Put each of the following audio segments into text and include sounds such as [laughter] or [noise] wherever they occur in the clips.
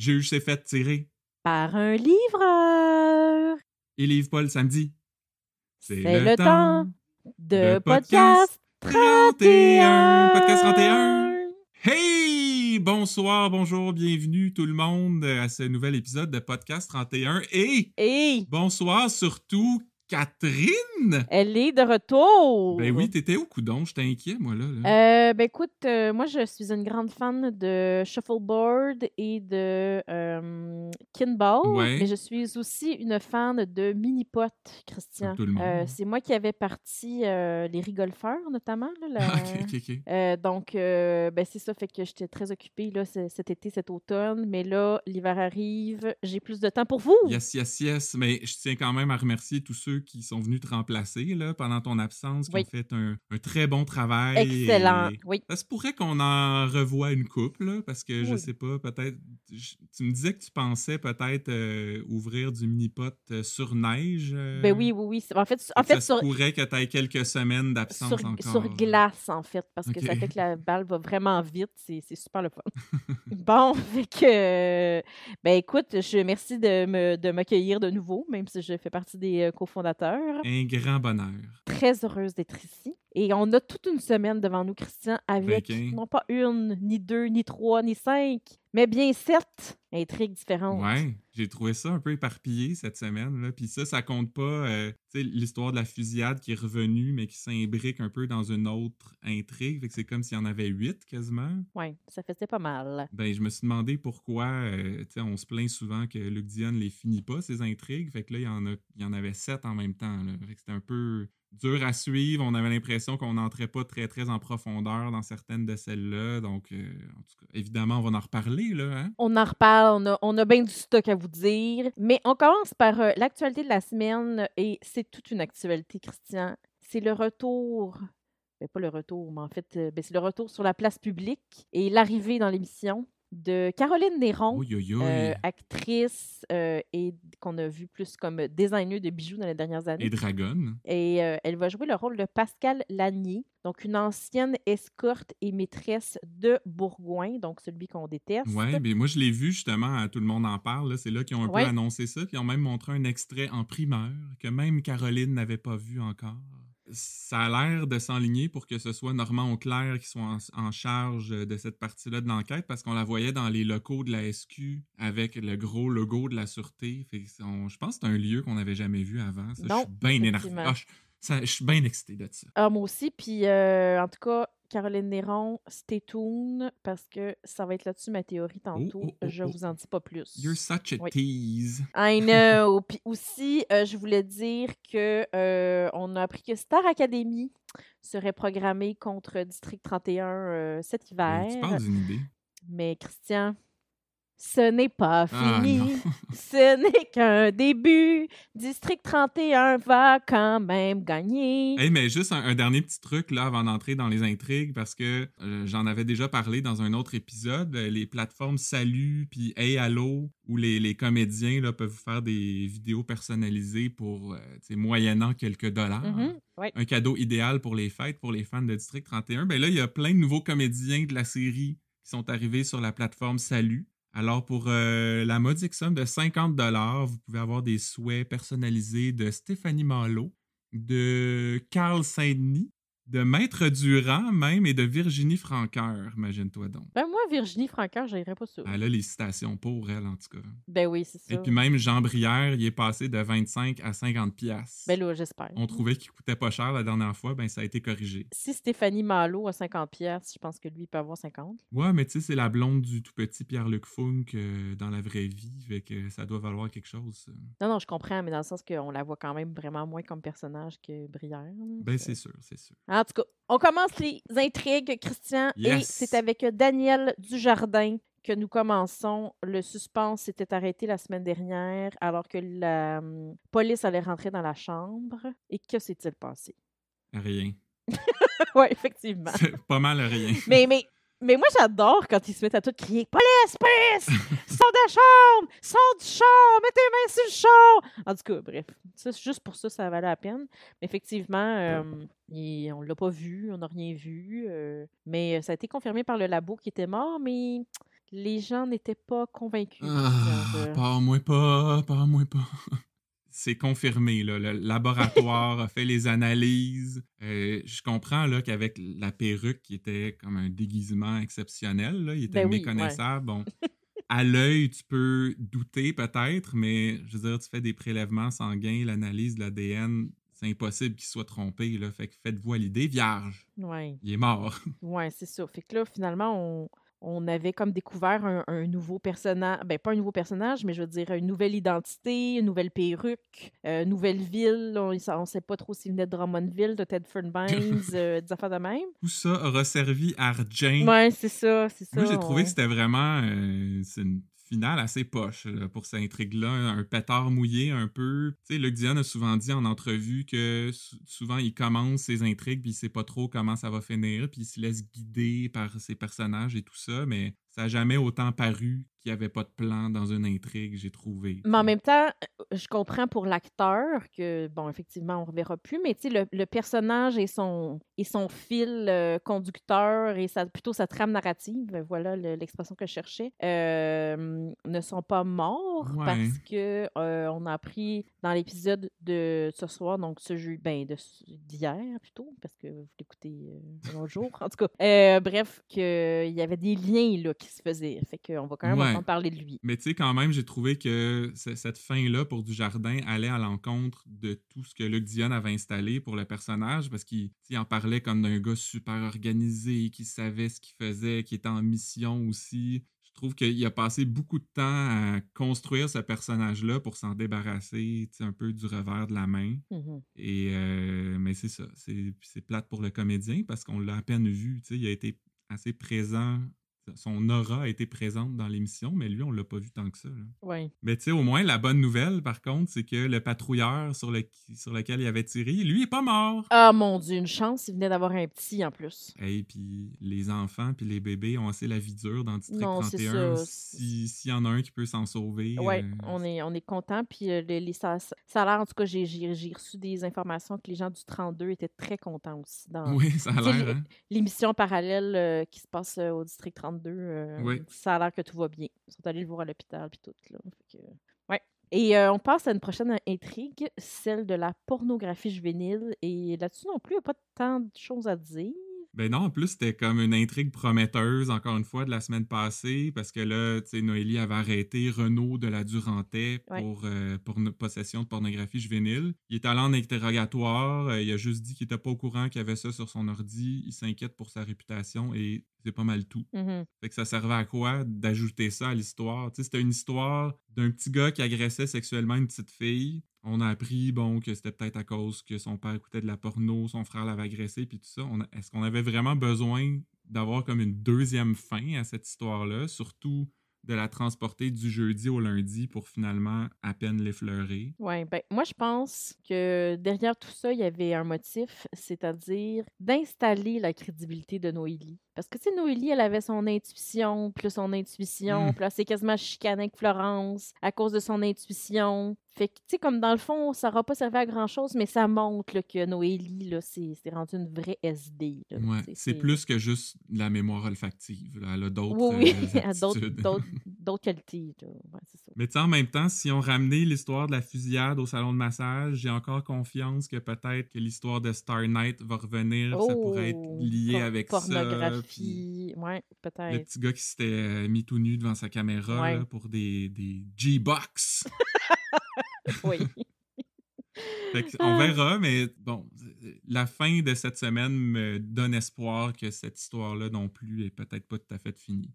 Juge s'est fait tirer. Par un livreur. Il livre pas le samedi. C'est le, temps de, podcast 31. 31. Podcast 31. Hey! Bonsoir, bonjour, bienvenue tout le monde à ce nouvel épisode de Podcast 31. Et Et bonsoir surtout Catherine! elle est de retour. Ben oui, t'étais au coudon, j'étais inquiet, moi, là. là. Euh, ben écoute, euh, moi je suis une grande fan de shuffleboard et de euh, kinball, Ouais. mais je suis aussi une fan de mini-pot, Christian. Comme tout le monde. C'est moi qui avais parti les rigolfeurs, notamment. là, la- [laughs] ok, ok, ok. Donc, ben c'est ça, fait que j'étais très occupée là, cet été, cet automne. Mais là, l'hiver arrive, j'ai plus de temps pour vous. Yes, yes, yes. Mais je tiens quand même à remercier tous ceux qui sont venus te remplacer là, pendant ton absence, qui Oui. ont fait un, un très bon travail. Excellent. Et Oui. Ça se pourrait qu'on en revoie une couple, là, parce que je Oui. sais pas, peut-être. je- Tu me disais que tu pensais peut-être euh, ouvrir du mini-pot euh, sur neige. euh, Ben oui, oui, oui. En fait, en ça se sur, pourrait que tu aies quelques semaines d'absence sur, encore. sur glace, en fait, parce que ça fait que la balle va vraiment vite. C'est c'est super le fun. [laughs] bon, fait que. Ben écoute, je merci de me- de m'accueillir de, nouveau, même si je fais partie des euh, Un grand bonheur. Très heureuse d'être ici. Et on a toute une semaine devant nous, Christian, avec non pas une, ni deux, ni trois, ni cinq, mais bien sept intrigues différentes. Ouais, j'ai trouvé ça un peu éparpillé cette semaine. Là. Puis ça, ça compte pas euh, tu sais, l'histoire de la fusillade qui est revenue, mais qui s'imbrique un peu dans une autre intrigue. Fait que c'est comme s'il y en avait huit quasiment. Ouais, ça faisait pas mal. Ben, je me suis demandé pourquoi, euh, tu sais, on se plaint souvent que Luc Dion les finit pas, ces intrigues. Fait que là, il y en, a, il y en avait sept en même temps. Là. Fait que c'était un peu dur à suivre. On avait l'impression qu'on n'entrait pas très, très en profondeur dans certaines de celles-là. Donc, euh, en tout cas, évidemment, on va en reparler, là. Hein? On en reparle, on a, on a bien du stock à vous dire. Mais on commence par euh, l'actualité de la semaine et c'est toute une actualité, Christian. C'est le retour. Ben, pas le retour, mais en fait, euh, ben, c'est le retour sur la place publique et l'arrivée dans l'émission de Caroline Néron. Oui, oui, oui. euh, actrice euh, et qu'on a vu plus comme designer de bijoux dans les dernières années. Et Dragon. Et euh, elle va jouer le rôle de Pascal Lanier, donc une ancienne escorte et maîtresse de Bourgoin, donc celui qu'on déteste. Ouais, mais moi je l'ai vu justement, tout le monde en parle. là. C'est là qu'ils ont un Ouais. peu annoncé ça, puis ils ont même montré un extrait en primeur que même Caroline n'avait pas vu encore. Ça a l'air de s'enligner pour que ce soit Normand Auclair qui soit en, en charge de cette partie-là de l'enquête parce qu'on la voyait dans les locaux de la SQ avec le gros logo de la sûreté. Fait on- je pense que c'est un lieu qu'on n'avait jamais vu avant. Ça, Non, je suis bien énervé. Ah, je suis bien excité de ça. Ah, moi aussi. Puis, euh, en tout cas, Caroline Néron, stay tuned parce que ça va être là-dessus ma théorie tantôt. oh, oh, Je oh. vous en dis pas plus. You're such a Oui. tease. I [laughs] know. Puis aussi, euh, je voulais dire que euh, on a appris que Star Academy serait programmé contre District 31 euh, cet hiver. Ben, tu parles d'une idée. Mais Christian, ce n'est pas Ah, fini. [laughs] ce n'est qu'un début. District 31 va quand même gagner. Hey, mais juste un, un dernier petit truc là avant d'entrer dans les intrigues parce que euh, j'en avais déjà parlé dans un autre épisode. euh, les plateformes Salut puis Hey Allo où les, les comédiens là, peuvent vous faire des vidéos personnalisées pour euh, moyennant quelques dollars. Mhm, ouais. Un cadeau idéal pour les fêtes pour les fans de District 31. Ben là, il y a plein de nouveaux comédiens de la série qui sont arrivés sur la plateforme Salut. Alors, pour euh, la modique somme de 50 vous pouvez avoir des souhaits personnalisés de Stéphanie Malo, de Carl Saint-Denis, de Maître Durand même et de Virginie Franqueur, imagine-toi donc. Ben moi, Virginie Francoeur, j'irais pas ça. Elle a les citations pour elle, en tout cas. Ben oui, c'est ça. Et puis même Jean Brière, il est passé de 25 à 50 pièces. Ben là, j'espère. On trouvait qu'il coûtait pas cher la dernière fois, ben ça a été corrigé. Si Stéphanie Malo a 50 pièces, je pense que lui il peut avoir 50. Ouais, mais tu sais, c'est la blonde du tout petit Pierre-Luc Funk euh, dans la vraie vie, fait que ça doit valoir quelque chose. ça. Non, non, je comprends, mais dans le sens qu'on la voit quand même vraiment moins comme personnage que Brière. Ben c'est sûr, c'est sûr. En tout cas, on commence les intrigues, Christian, et c'est avec Daniel Dujardin que nous commençons. Le suspense s'était arrêté la semaine dernière alors que la hum, police allait rentrer dans la chambre. Et que s'est-il passé? Rien. [laughs] oui, effectivement. C'est pas mal rien. Mais, mais, mais moi, j'adore quand ils se mettent à tout crier Police, police Sors de la chambre Sors du char Mets tes mains sur le char En tout cas, bref. Ça, juste pour ça, ça valait la peine. Mais effectivement, euh, on l'a pas vu, on n'a rien vu. euh, mais ça a été confirmé par le labo qui était mort, mais les gens n'étaient pas convaincus. Ah, de- pars-moi pas, pars-moi pas. C'est confirmé, là. Le laboratoire a fait les analyses. Euh, je comprends là, qu'avec la perruque qui était comme un déguisement exceptionnel, là, il était Ben oui, méconnaissable. Bon, [laughs] à l'œil, tu peux douter peut-être, mais je veux dire, tu fais des prélèvements sanguins, l'analyse de l'ADN, c'est impossible qu'il soit trompé. Là. Fait que faites-vous à l'idée, vierge, Ouais, il est mort. [laughs] ouais, c'est ça. Fait que là, finalement, on, on avait comme découvert un, un nouveau personnage. Ben, pas un nouveau personnage, mais je veux dire, une nouvelle identité, une nouvelle perruque, euh, nouvelle ville. On ne sait pas trop s'il venait de Drummondville, de Tedford Mines, [laughs] euh, des affaires de même. Tout ça aura servi à Jane. Ouais, c'est ça, c'est ça. Moi, j'ai trouvé que c'était vraiment euh, une finale assez poche pour cette intrigue-là. Un pétard mouillé un peu. Tu sais, Luc a souvent dit en entrevue que sou- souvent il commence ses intrigues puis il sait pas trop comment ça va finir puis il se laisse guider par ses personnages et tout ça, mais ça a jamais autant paru qu'il n'y avait pas de plan dans une intrigue, j'ai trouvé. Mais en même temps, je comprends pour l'acteur que, bon, effectivement, on ne reverra plus, mais tu sais, le, le personnage et son, et son fil euh, conducteur et sa, plutôt sa trame narrative, voilà le- l'expression que je cherchais, euh, ne sont pas morts Ouais. parce que euh, on a appris dans l'épisode de ce soir, donc ce jeu, ben, d'hier plutôt, parce que vous l'écoutez un autre jour, en tout cas. Bref, qu'il y avait des liens là, qui se faisaient. Fait qu'on va quand même Ouais. Entendre parler de lui. Mais tu sais, quand même, j'ai trouvé que cette fin-là pour Dujardin allait à l'encontre de tout ce que Luc Dion avait installé pour le personnage, parce qu'il en parlait comme d'un gars super organisé, qui savait ce qu'il faisait, qui était en mission aussi. Je trouve qu'il a passé beaucoup de temps à construire ce personnage-là pour s'en débarrasser un peu du revers de la main. Mhm. Et euh, mais c'est ça, c'est plate pour le comédien parce qu'on l'a à peine vu, il a été assez présent, son aura a été présente dans l'émission, mais lui on l'a pas vu tant que ça. là. Ouais. Mais tu sais, au moins la bonne nouvelle par contre, c'est que le patrouilleur sur, le, sur lequel il avait tiré, lui est pas mort. Ah mon Dieu, une chance, il venait d'avoir un petit en plus. Et puis les enfants puis les bébés ont assez la vie dure dans District Non, c'est 31. ça. Si- S'il y en a un qui peut s'en sauver. Ouais, euh, on est, on est content. Puis euh, les, les- ça, ça a l'air, en tout cas, j'ai reçu des informations que les gens du 32 étaient très contents aussi dans Oui, ça a l'air. hein? l'émission parallèle euh, qui se passe au district 32. euh, Oui. Ça a l'air que tout va bien. Ils sont allés le voir à l'hôpital puis tout. Là. Fait que, ouais. Et euh, on passe à une prochaine intrigue, celle de la pornographie juvénile. Et là-dessus non plus, il n'y a pas tant de choses à dire. Ben non, en plus, c'était comme une intrigue prometteuse, encore une fois, de la semaine passée, parce que là, tu sais, Noélie avait arrêté Renaud de la Durantais Ouais. pour, euh, pour une possession de pornographie juvénile. Il est allé en interrogatoire, euh, il a juste dit qu'il était pas au courant qu'il avait ça sur son ordi, il s'inquiète pour sa réputation et c'est pas mal tout. Mhm. Fait que ça servait à quoi d'ajouter ça à l'histoire? Tu sais, c'était une histoire d'un petit gars qui agressait sexuellement une petite fille. On a appris, bon, que c'était peut-être à cause que son père écoutait de la porno, son frère l'avait agressé, puis tout ça. Est-ce qu'on avait vraiment besoin d'avoir comme une deuxième fin à cette histoire-là? Surtout de la transporter du jeudi au lundi pour finalement à peine l'effleurer. Oui, ben, moi, je pense que derrière tout ça, il y avait un motif, c'est-à-dire d'installer la crédibilité de Noélie. Parce que, tu sais, Noélie, elle avait son intuition, là, son intuition, Mm. puis là, c'est quasiment chicané avec Florence à cause de son intuition. Fait que, tu sais, comme dans le fond, ça n'aura pas servi à grand-chose, mais ça montre là, que Noélie, là, c'est c'est rendu une vraie SD. là. Ouais, c'est plus que juste la mémoire olfactive. là. Elle a d'autres Oui, oui, euh, [laughs] d'autres- aptitudes. d'autres [laughs] d'autres qualités. là. Ouais, c'est ça. Mais tu sais, en même temps, si on ramenait l'histoire de la fusillade au salon de massage, j'ai encore confiance que peut-être que l'histoire de Star Knight va revenir. ça pourrait être Oh, lié por- avec ça. puis Pornographie, ouais, Le peut-être. petit gars qui s'était euh, mis tout nu devant sa caméra Ouais. là, pour des, des G-Box. [laughs] [laughs] Oui. On verra, mais bon, la fin de cette semaine me donne espoir que cette histoire-là non plus est peut-être pas tout à fait finie.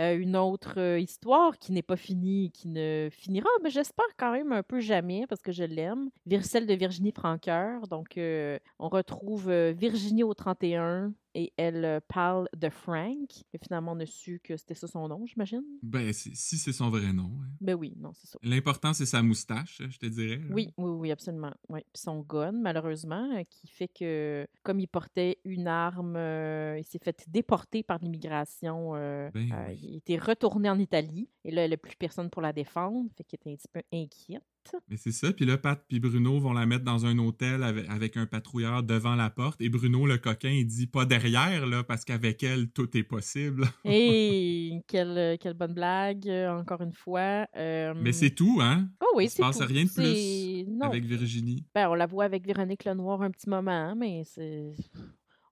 Euh, une autre euh, histoire qui n'est pas finie et qui ne finira, mais j'espère quand même un peu jamais parce que je l'aime. Celle de Virginie Franqueur. Donc, euh, on retrouve Virginie au 31 et elle parle de Frank. Et finalement, on a su que c'était ça son nom, j'imagine? Ben, si c'est son vrai nom. hein. Ben oui, non, c'est ça. L'important, c'est sa moustache, je te dirais. là. Oui, oui, oui, absolument. Oui. Puis son gun, malheureusement, euh, qui fait que, comme il portait une arme, euh, il s'est fait déporter par l'immigration. euh, Ben euh, oui. il était retourné en Italie. Et là, il n'y a plus personne pour la défendre. Fait qu'il était un petit peu inquiète. Mais c'est ça. Puis là, Pat et Bruno vont la mettre dans un hôtel avec, avec, un patrouilleur devant la porte. Et Bruno, le coquin, il dit pas derrière, là, parce qu'avec elle, tout est possible. [laughs] Et quelle, quelle bonne blague, encore une fois. Euh... Mais c'est tout, hein? Oh oui, c'est Il se passe rien de plus non. avec Virginie. Ben, on la voit avec Véronique Lenoir un petit moment, hein, mais c'est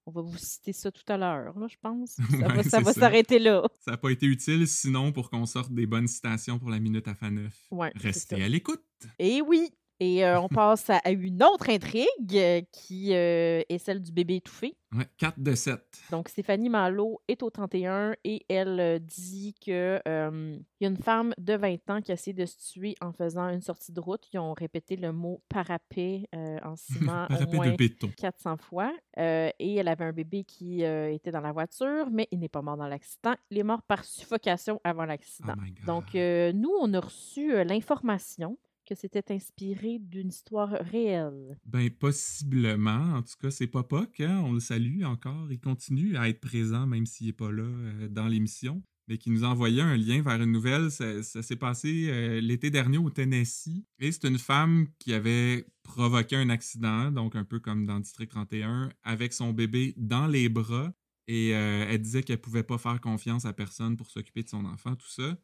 on va vous citer ça tout à l'heure, je pense. [laughs] Ça va, s'arrêter là. Ça n'a pas été utile, sinon, pour qu'on sorte des bonnes citations pour la minute à fin neuf. Restez à l'écoute. Et oui, et euh, on passe à, une autre intrigue euh, qui euh, est celle du bébé étouffé. Ouais, 4 de 7. Donc, Stéphanie Malo est au 31 et elle dit qu'il y a une femme de 20 ans qui a essayé de se tuer en faisant une sortie de route. Ils ont répété le mot parapet en [laughs] ciment au moins 400 fois. et elle avait un bébé qui était dans la voiture, mais il n'est pas mort dans l'accident. Il est mort par suffocation avant l'accident. Oh Donc, nous, on a reçu l'information que c'était inspiré d'une histoire réelle? Ben, possiblement. En tout cas, c'est Papa, hein? on le salue encore. Il continue à être présent, même s'il n'est pas là euh, dans l'émission. Mais qui nous a envoyé un lien vers une nouvelle. Ça, s'est passé euh, l'été dernier au Tennessee. Et c'est une femme qui avait provoqué un accident, donc un peu comme dans District 31, avec son bébé dans les bras. Et euh, elle disait qu'elle pouvait pas faire confiance à personne pour s'occuper de son enfant, tout ça.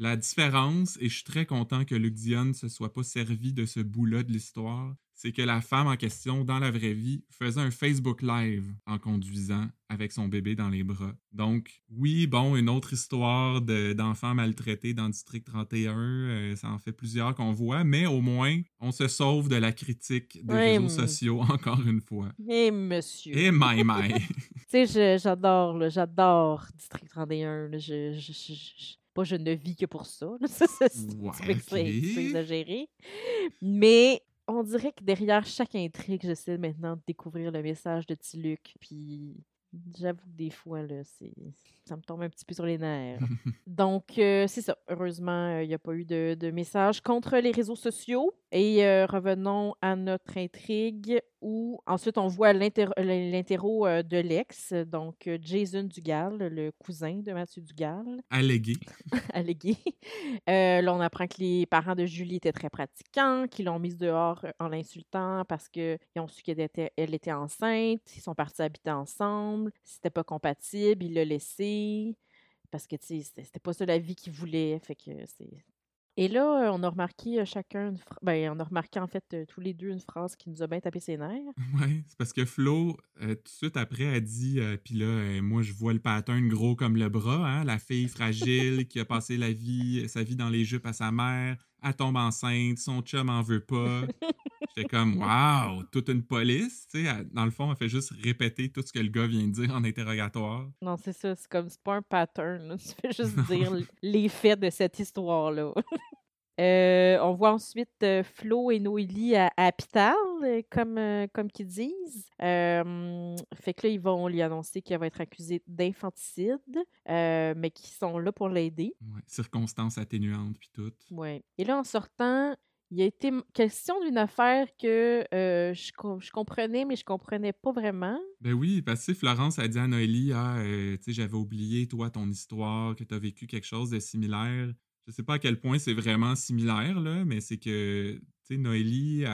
La différence, et je suis très content que Luc Dion ne se soit pas servi de ce bout-là de l'histoire, c'est que la femme en question, dans la vraie vie, faisait un Facebook Live en conduisant avec son bébé dans les bras. Donc, oui, bon, une autre histoire d'enfants maltraités dans le District 31, euh, ça en fait plusieurs qu'on voit, mais au moins, on se sauve de la critique des réseaux sociaux, [laughs] encore une fois. Et monsieur. Et my my. [laughs] tu sais, j'adore, j'adore District 31. je, pas je ne vis que pour ça. [laughs] c'est exagéré. Mais on dirait que derrière chaque intrigue, j'essaie maintenant de découvrir le message de Tiluc. Puis j'avoue que des fois, là, ça me tombe un petit peu sur les nerfs. [laughs] Donc, euh, c'est ça. Heureusement, il n'y a pas eu de, de, message contre les réseaux sociaux. Et euh, revenons à notre intrigue où ensuite on voit l'interro euh, de l'ex, donc Jason Dugal, le cousin de Mathieu Dugal. Allégué. [laughs] Allégué. là, on apprend que les parents de Julie étaient très pratiquants, qu'ils l'ont mise dehors en l'insultant parce qu'ils ont su qu'elle était, elle était enceinte. Ils sont partis habiter ensemble. C'était pas compatible. Il l'a laissé parce que, tu sais, c'était pas ça la vie qu'il voulait. Fait que c'est. Et là, on a remarqué chacun, une ben, on a remarqué en fait tous les deux une phrase qui nous a bien tapé ses nerfs. [laughs] Oui, c'est parce que Flo, tout de suite après, a dit Puis là, moi, je vois le pattern gros comme le bras, hein, la fille fragile qui a passé la vie, sa vie dans les jupes à sa mère, elle tombe enceinte, son chum en veut pas. [laughs] J'étais comme, waouh, toute une police, tu sais. Dans le fond, elle fait juste répéter tout ce que le gars vient de dire en interrogatoire. Non, c'est ça, c'est comme, c'est pas un pattern, [laughs] tu fais juste dire les faits de cette histoire-là. [laughs] Euh, on voit ensuite euh, Flo et Noélie à, à euh, comme, comme qu'ils disent. fait que là, ils vont lui annoncer qu'elle va être accusée d'infanticide, mais qu'ils sont là pour l'aider. Ouais, circonstances atténuantes, puis tout. Ouais. Et là, en sortant, il a été question d'une affaire que je, je, comprenais, mais je comprenais pas vraiment. Ben oui, parce que Florence a dit à Noélie, ah, tu sais, j'avais oublié, toi, ton histoire, que tu as vécu quelque chose de similaire je sais pas à quel point c'est vraiment similaire, là, mais c'est que, tu sais, Noélie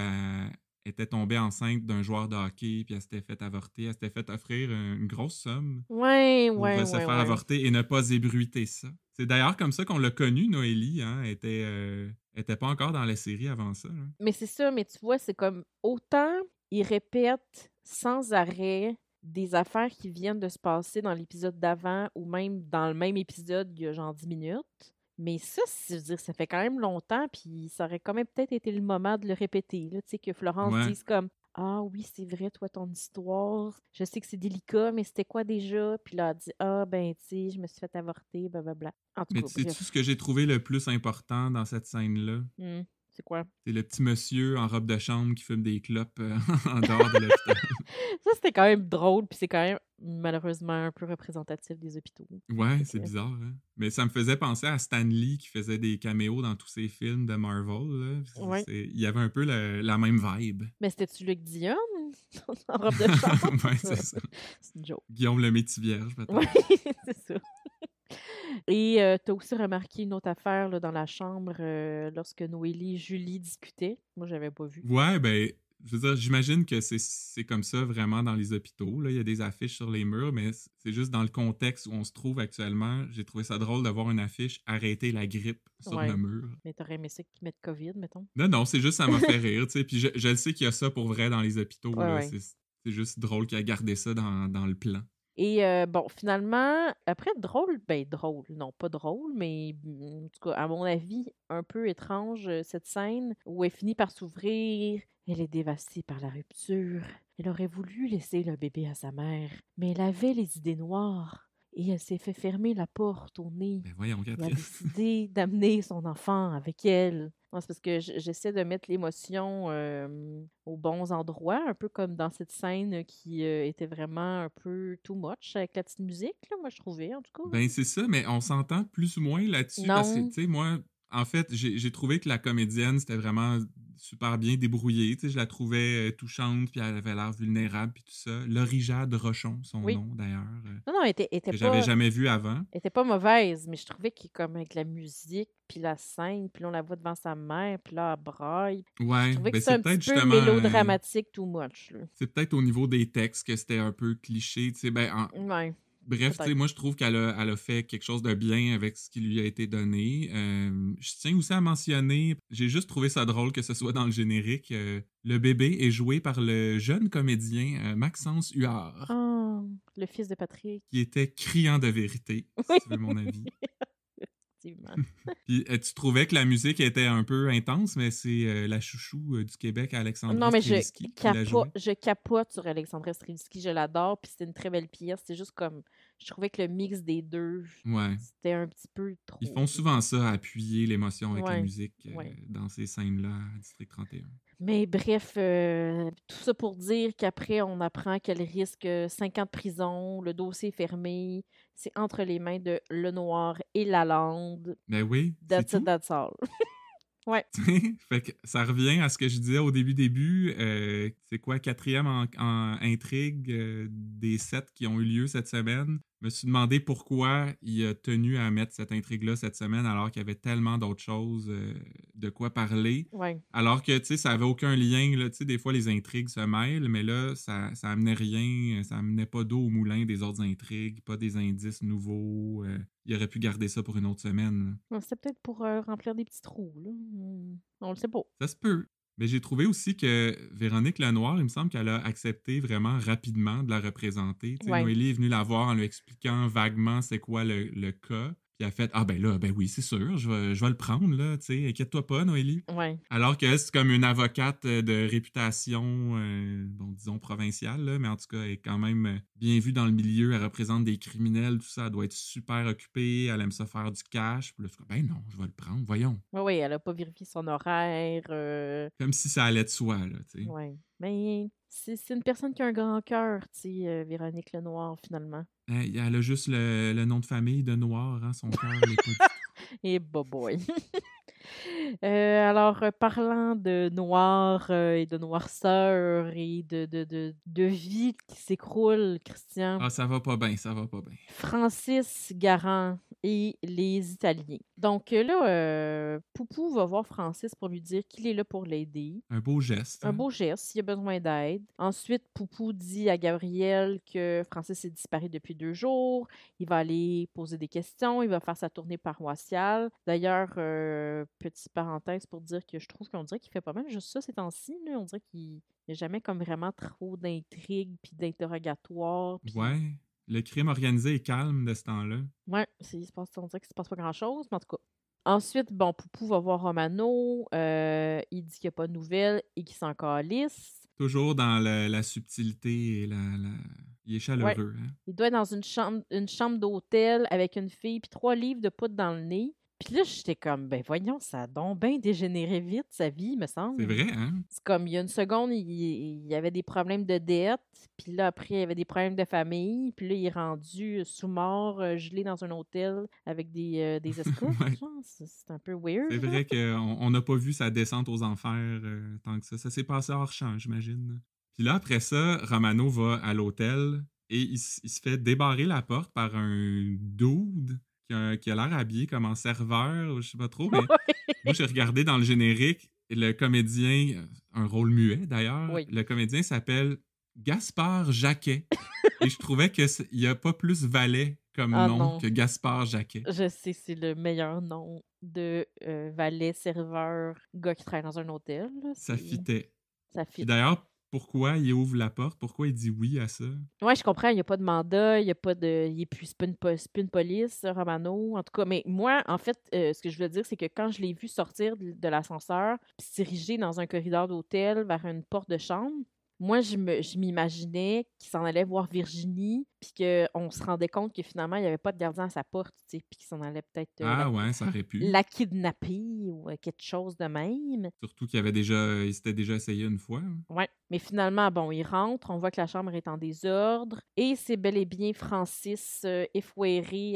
était tombée enceinte d'un joueur de hockey, puis elle s'était fait avorter, elle s'était fait offrir une grosse somme ouais, pour ouais, se faire avorter et ne pas ébruiter ça. C'est d'ailleurs comme ça qu'on l'a connue, Noélie, hein, elle était, euh, était pas encore dans la série avant ça. Mais c'est ça, mais tu vois, c'est comme autant il répète sans arrêt des affaires qui viennent de se passer dans l'épisode d'avant ou même dans le même épisode il y a genre 10 minutes mais ça, je veux dire, ça fait quand même longtemps, puis ça aurait quand même peut-être été le moment de le répéter, là, tu sais, que Florence dise comme ah oui, c'est vrai, toi, ton histoire. Je sais que c'est délicat, mais c'était quoi déjà? Puis là, elle dit Ah, ben, tu sais, je me suis fait avorter, blablabla. En tout mais c'est tout ce que j'ai trouvé le plus important dans cette scène-là? Mmh. C'est quoi? C'est le petit monsieur en robe de chambre qui fume des clopes euh, [laughs] en dehors de l'hôpital. [laughs] ça, c'était quand même drôle, puis c'est quand même malheureusement un peu représentatif des hôpitaux. Ouais, c'est bizarre. Hein? Mais ça me faisait penser à Stan Lee qui faisait des caméos dans tous ses films de Marvel. Là. Il y avait un peu la même vibe. Mais c'était-tu Luc Dion [laughs] en robe de chambre? ouais, c'est ça. c'est une joke. Guillaume le Métis Vierge, peut-être. Oui, c'est ça. Et euh, tu as aussi remarqué une autre affaire là, dans la chambre euh, lorsque Noélie et Julie discutaient? Moi, j'avais pas vu. Ouais, ben, je veux dire, j'imagine que c'est- comme ça vraiment dans les hôpitaux. Là. Il y a des affiches sur les murs, mais c'est juste dans le contexte où on se trouve actuellement. J'ai trouvé ça drôle d'avoir une affiche Arrêter la grippe sur Ouais. le mur. Mais t'aurais aimé ça qu'ils mettent COVID, mettons? Non, non, c'est juste ça m'a fait [laughs] rire, tu sais. Puis je, je le sais qu'il y a ça pour vrai dans les hôpitaux. Ouais, là. ouais. C'est c'est juste drôle qu'il a gardé ça dans, dans le plan. Et euh, bon, finalement, après, drôle, ben drôle, non, pas drôle, mais mm, en tout cas, à mon avis, un peu étrange, euh, cette scène où elle finit par s'ouvrir. Elle est dévastée par la rupture. Elle aurait voulu laisser le bébé à sa mère, mais elle avait les idées noires et elle s'est fait fermer la porte au nez. Ben voyons, Elle a décidé d'amener son enfant avec elle. C'est parce que j'essaie de mettre l'émotion euh, aux bons endroits, un peu comme dans cette scène qui euh, était vraiment un peu too much avec la petite musique, là, moi je trouvais en tout cas. Ben, c'est ça, mais on s'entend plus ou moins là-dessus. Parce que, tu sais, moi, en fait, j'ai trouvé que la comédienne, c'était vraiment super bien débrouillée. Tu sais, je la trouvais euh, touchante, puis elle avait l'air vulnérable, puis tout ça. Laurie Jade Rochon, son Oui. nom, d'ailleurs, euh, non, non, elle était, elle était que pas, j'avais jamais vu avant. elle était pas mauvaise, mais je trouvais qu'il comme avec la musique, puis la scène, puis là, on la voit devant sa mère, puis là, elle braille. Ouais, Je trouvais ben, que c'est un petit peu euh, mélodramatique too much. C'est peut-être au niveau des textes que c'était un peu cliché, tu sais. Ben, en- Ouais. Bref, moi, je trouve qu'elle a, elle a fait quelque chose de bien avec ce qui lui a été donné. Euh, je tiens aussi à mentionner, j'ai juste trouvé ça drôle que ce soit dans le générique. euh, le bébé est joué par le jeune comédien euh, Maxence Huard, Oh, le fils de Patrick. qui était criant de vérité, si tu veux mon avis. [laughs] Effectivement. [laughs] Puis tu trouvais que la musique était un peu intense, mais c'est euh, la chouchou euh, du Québec, Alexandre Non, mais je, capo- capote sur Alexandre Strelski, je l'adore, puis c'est une très belle pièce. C'est juste comme, je trouvais que le mix des deux, Ouais. c'était un petit peu trop. Ils font souvent ça, appuyer l'émotion avec la Ouais, musique euh, dans ces scènes-là à District 31. Mais bref, euh, tout ça pour dire qu'après, on apprend qu'elle risque 5 ans de prison, le dossier est fermé, c'est entre les mains de Lenoir et Lalande. Ben oui, That's it, that's all. [laughs] [laughs] fait que ça revient à ce que je disais au début début. euh, c'est quoi, quatrième en, en intrigue euh, des sept qui ont eu lieu cette semaine? Je me suis demandé pourquoi il a tenu à mettre cette intrigue-là cette semaine alors qu'il y avait tellement d'autres choses euh, de quoi parler. Ouais. Alors que, tu sais, ça avait aucun lien. Là, tu sais, des fois, les intrigues se mêlent, mais là, ça, ça amenait rien. Ça amenait pas d'eau au moulin des autres intrigues, pas des indices nouveaux. euh, il aurait pu garder ça pour une autre semaine. C'était peut-être pour euh, remplir des petits trous, là. On le sait pas. Ça se peut. Mais j'ai trouvé aussi que Véronique Lenoir, il me semble qu'elle a accepté vraiment rapidement de la représenter. Ouais. Noélie est venue la voir en lui expliquant vaguement c'est quoi le, le cas. Puis elle a fait Ah ben là, ben oui, c'est sûr, je vais, je vais le prendre, là, tu sais, inquiète-toi pas, Noélie. Ouais. Alors que c'est comme une avocate euh, de réputation, euh, bon, disons provinciale, là, mais en tout cas, elle est quand même euh, bien vue dans le milieu. Elle représente des criminels, tout ça. Elle doit être super occupée. Elle aime ça faire du cash. Puis là, je comme, ben non, je vais le prendre, voyons. Ouais, ouais, elle a pas vérifié son horaire. euh, Comme si ça allait de soi, là, tu sais. Ouais. Mais c'est une personne qui a un grand cœur, tu sais, Véronique Lenoir, finalement. Elle, elle a juste le, le nom de famille de Noir, hein, son cœur l'est pas. Et [laughs] boy. [laughs] Euh, alors, euh, parlant de noir euh, et de noirceur et de, de, de, de vie qui s'écroule, Christian, Ah, ça va pas bien, ça va pas bien. Francis Garand et les Italiens. Donc euh, là, euh, Poupou va voir Francis pour lui dire qu'il est là pour l'aider. Un beau geste. Un hein? beau geste, s'il a besoin d'aide. Ensuite, Poupou dit à Gabriel que Francis est disparu depuis deux jours. Il va aller poser des questions. Il va faire sa tournée paroissiale. D'ailleurs, euh, petite parenthèse pour dire que je trouve qu'on dirait qu'il fait pas mal juste ça ces temps-ci. On dirait qu'il n'y a jamais comme vraiment trop d'intrigues puis d'interrogatoires. Ouais. Le crime organisé est calme de ce temps-là? Ouais, c'est- il se passe, on dirait qu'il se passe pas grand-chose, mais en tout cas. Ensuite, bon, Poupou va voir Romano. euh, il dit qu'il n'y a pas de nouvelles et qu'il s'en calisse. Toujours dans la, la subtilité et la, la- Il est chaleureux. hein? Il doit être dans une chambre, une chambre d'hôtel avec une fille puis trois livres de poudre dans le nez. Puis là, j'étais comme, ben voyons, ça a donc bien dégénéré vite, sa vie, me semble. C'est vrai, hein? C'est comme, il y a une seconde, il, y avait des problèmes de dette. Puis là, après, il y avait des problèmes de famille. Puis là, il est rendu sous mort, euh, gelé dans un hôtel avec des, euh, des. [laughs] Ouais. C'est un peu weird. C'est vrai qu'on on n'a pas vu sa descente aux enfers euh, tant que ça. Ça s'est passé hors champ, j'imagine. Puis là, après ça, Romano va à l'hôtel et il se fait débarrer la porte par un dude qui a, qui a l'air habillé comme en serveur, je sais pas trop, mais [laughs] moi, j'ai regardé dans le générique, le comédien, euh, un rôle muet d'ailleurs, Oui. le comédien s'appelle Gaspard Jacquet. Et je trouvais qu'il n'y a pas plus valet comme Ah nom non. que Gaspard Jacquet. Je sais, c'est le meilleur nom de euh, valet, serveur, gars qui travaille dans un hôtel. là, Ça fitait. Ça Puis fit. d'ailleurs, pourquoi il ouvre la porte? Pourquoi il dit oui à ça? Ouais, je comprends, il n'y a pas de mandat, il n'y a pas de. Il est plus, c'est pas une, police, Romano. En tout cas, mais moi, en fait, euh, ce que je veux dire, c'est que quand je l'ai vu sortir de, de l'ascenseur, puis se diriger dans un corridor d'hôtel vers une porte de chambre, moi, je me- je m'imaginais qu'il s'en allait voir Virginie, puis qu'on se rendait compte que finalement, il n'y avait pas de gardien à sa porte, tu sais, puis qu'il s'en allait peut-être euh, Ah la, ouais, ça aurait pu. la kidnapper ou euh, quelque chose de même. Surtout qu'il avait déjà, il s'était déjà essayé une fois. hein. Ouais, mais finalement, bon, il rentre, on voit que la chambre est en désordre, et c'est bel et bien Francis euh,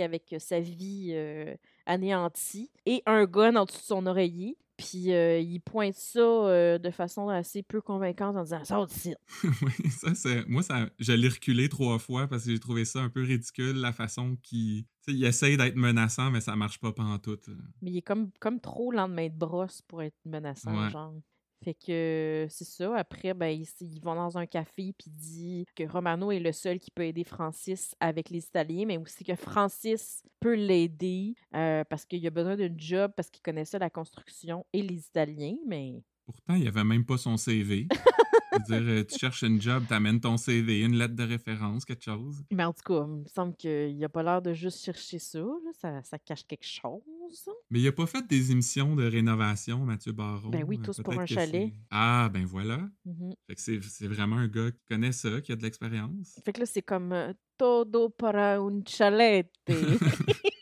avec sa vie euh, anéantie, et un gun en dessous de son oreiller. Puis euh, il pointe ça euh, de façon assez peu convaincante en disant Sors d'ici. [laughs] oui, ça, c'est. Moi, ça, je l'ai reculé trois fois parce que j'ai trouvé ça un peu ridicule, la façon qu'il. Tu sais, il essaye d'être menaçant, mais ça marche pas pantoute. Mais il est comme, comme trop lendemain de brosse pour être menaçant, Ouais. genre. Fait que c'est ça. Après, ben, ils, ils vont dans un café puis dit que Romano est le seul qui peut aider Francis avec les Italiens, mais aussi que Francis peut l'aider euh, parce qu'il a besoin d'un job parce qu'il connaissait la construction et les Italiens, mais Pourtant, il avait même pas son CV. Dire, euh, tu cherches une job, t'amènes ton CV, une lettre de référence, quelque chose. mais en tout cas, il me semble qu'il a pas l'air de juste chercher ça. là. Ça, ça cache quelque chose. Mais il a pas fait des émissions de rénovation, Mathieu Baron. Ben oui, Euh, tous pour un chalet. Ah, ben voilà. Fait que c'est vraiment un gars qui connaît ça, qui a de l'expérience. Fait que là, c'est comme euh, Todo para un chalete. [laughs]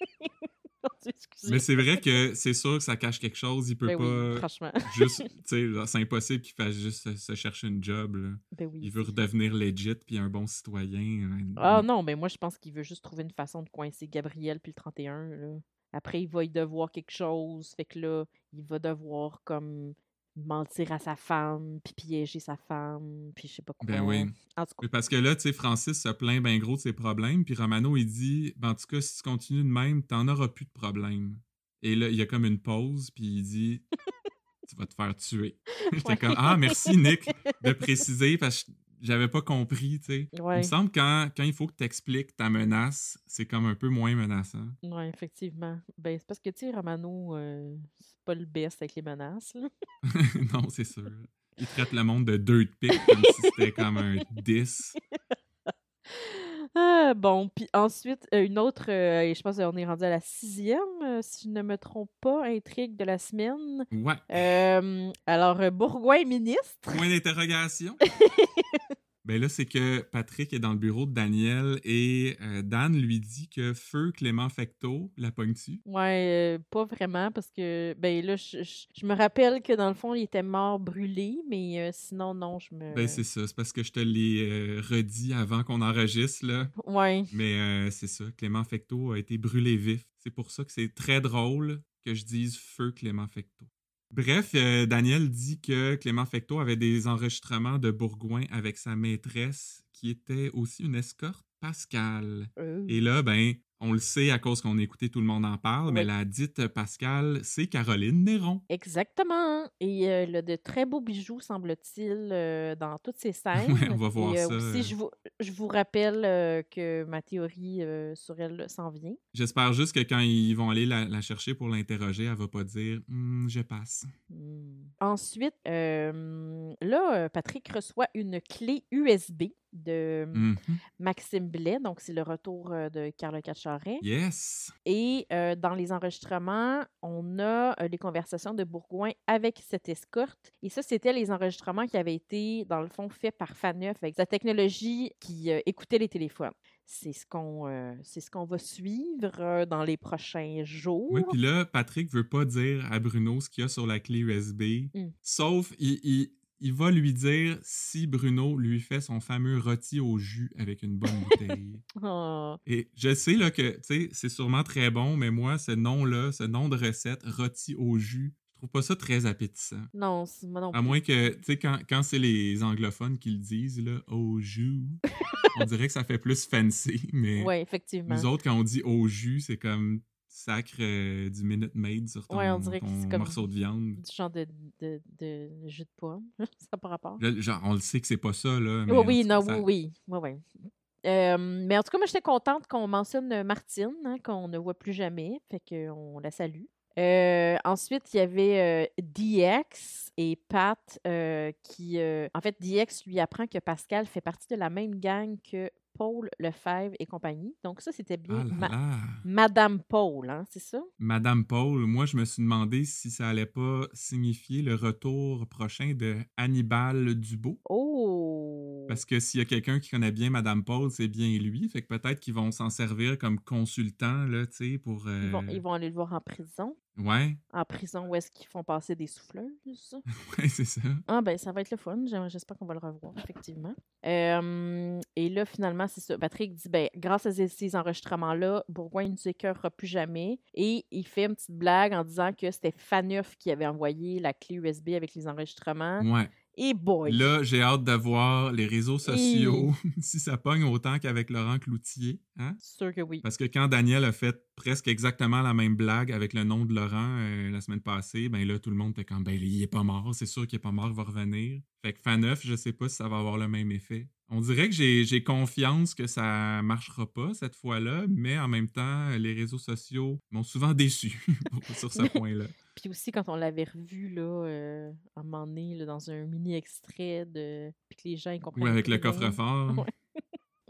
Mais c'est vrai que c'est sûr que ça cache quelque chose. Il peut Ben oui, pas franchement. [laughs] juste. [laughs] C'est impossible qu'il fasse juste se, chercher une job. là. Ben oui. Il veut redevenir legit puis un bon citoyen. Ah non, mais moi, je pense qu'il veut juste trouver une façon de coincer Gabriel puis le 31. Là. Après, il va y devoir quelque chose. Fait que là, il va devoir comme mentir à sa femme, puis piéger sa femme, puis je sais pas quoi. Ben oui. En tout cas, Parce que là, tu sais, Francis se plaint bien gros de ses problèmes, puis Romano, il dit ben, En tout cas, si tu continues de même, t'en auras plus de problèmes. Et là, il y a comme une pause, puis il dit Tu vas te faire tuer. [laughs] J'étais Ouais. comme Ah, merci, Nick, de préciser, parce que j'avais pas compris, tu sais. Il me semble que quand, quand il faut que tu expliques ta menace, c'est comme un peu moins menaçant. ouais, effectivement. Ben, c'est parce que, tu sais, Romano, euh, c'est pas le best avec les menaces. Là. [laughs] [laughs] non, c'est sûr. Il traite le monde de dirt pic comme si c'était comme un [laughs] 10. Ah, bon, puis ensuite, euh, une autre, euh, et je pense qu'on est rendu à la sixième, euh, si je ne me trompe pas, intrigue de la semaine. Ouais. Euh, alors, Bourgoin ministre. Point d'interrogation. [laughs] ben là, c'est que Patrick est dans le bureau de Daniel et euh, Dan lui dit que feu Clément Fecto la pogne-tu. Ouais, euh, pas vraiment, parce que, ben là, je, je- je me rappelle que dans le fond, il était mort brûlé, mais euh, sinon, non, je me. Ben c'est ça, c'est parce que je te l'ai redit avant qu'on enregistre, là. Ouais, Mais c'est ça, Clément Fecto a été brûlé vif. C'est pour ça que c'est très drôle que je dise feu Clément Fecto. Bref, euh, Daniel dit que Clément Fecto avait des enregistrements de Bourgoin avec sa maîtresse, qui était aussi une escorte, Pascal. euh, Et là, ben, on le sait à cause qu'on a écouté Tout le monde en parle, mais la dite Pascal, c'est Caroline Néron. exactement. Et euh, il a de très beaux bijoux, semble-t-il, euh, dans toutes ces [laughs] scènes. Ouais, on va voir Et euh, ça, aussi, euh. je vous, je vous rappelle que ma théorie sur elle s'en vient. J'espère juste que quand ils vont aller la, la chercher pour l'interroger, elle va pas dire Hmm, je passe. Hmm. Ensuite, là, Patrick reçoit une clé USB de Mhm. Maxime Blais, donc c'est le retour euh, de Carl Cacharet. Yes! Et euh, dans les enregistrements, on a euh, les conversations de Bourgoin avec cette escorte. Et ça, c'était les enregistrements qui avaient été, dans le fond, faits par Faneuf avec sa technologie qui euh, écoutait les téléphones. C'est ce qu'on euh, c'est ce qu'on va suivre euh, dans les prochains jours. Oui, puis là, Patrick veut pas dire à Bruno ce qu'il y a sur la clé USB, Mm. sauf il, il, il va lui dire si Bruno lui fait son fameux rôti au jus avec une bonne bouteille. Ah, [laughs] Et je sais là que, tu sais, c'est sûrement très bon, mais moi, ce nom-là, ce nom de recette, rôti au jus, je trouve pas ça très appétissant. non, c'est- moi non À plus. moins que, tu sais, quand, quand c'est les anglophones qui le disent, là, au jus, [laughs] on dirait que ça fait plus fancy, mais Oui, effectivement. nous autres, quand on dit au jus, c'est comme, sacres euh, du Minute Maid sur ton, Ouais, on dirait que ton comme- morceau de viande. Du genre de, de, de jus de pomme. [laughs] ça pas rapport. Là, genre, on le sait que c'est pas ça, là. mais Oui, oui, non, ça- oui, oui. Ouais, ouais. Euh, mais en tout cas, moi, j'étais contente qu'on mentionne Martine, hein, qu'on ne voit plus jamais. Fait qu'on la salue. Euh, ensuite, il y avait euh, DX et Pat euh, qui. en fait, DX lui apprend que Pascal fait partie de la même gang que Paul Lefebvre et compagnie. Donc, ça, c'était bien. Ah là Ma- là. Madame Paul, hein, c'est ça? Madame Paul, moi, je me suis demandé si ça allait pas signifier le retour prochain de Hannibal Dubo. Oh! Parce que s'il y a quelqu'un qui connaît bien Madame Paul, c'est bien lui. Fait que peut-être qu'ils vont s'en servir comme consultant, là, tu sais, pour... Ils, vont, euh, ils vont aller le voir en prison. Ouais, En prison où est-ce qu'ils font passer des souffleuses. [laughs] ouais, c'est ça. Ah ben ça va être le fun. J'espère qu'on va le revoir, effectivement. Euh, et là, finalement, c'est ça. Patrick dit ben, grâce à ces, ces enregistrements-là, Bourgoin ne nous écœurera plus jamais. Et il fait une petite blague en disant que c'était Faneuf qui avait envoyé la clé USB avec les enregistrements. Ouais. Et boy! Là, j'ai hâte de voir les réseaux sociaux, [laughs] si ça pogne autant qu'avec Laurent Cloutier. Hein? Sûr que oui. Parce que quand Daniel a fait presque exactement la même blague avec le nom de Laurent euh, la semaine passée, ben là, tout le monde était comme, ben il est pas mort, c'est sûr qu'il est pas mort, il va revenir. Fait que Faneuf, je sais pas si ça va avoir le même effet. On dirait que j'ai j'ai confiance que ça marchera pas cette fois-là, mais en même temps, les réseaux sociaux m'ont souvent [laughs] déçu [laughs] sur ce point-là. Puis aussi, quand on l'avait revu, là, euh, à un moment donné, là, dans un mini-extrait de... Puis que les gens, ils comprennent Oui, avec le coffre-fort. Ouais. [laughs]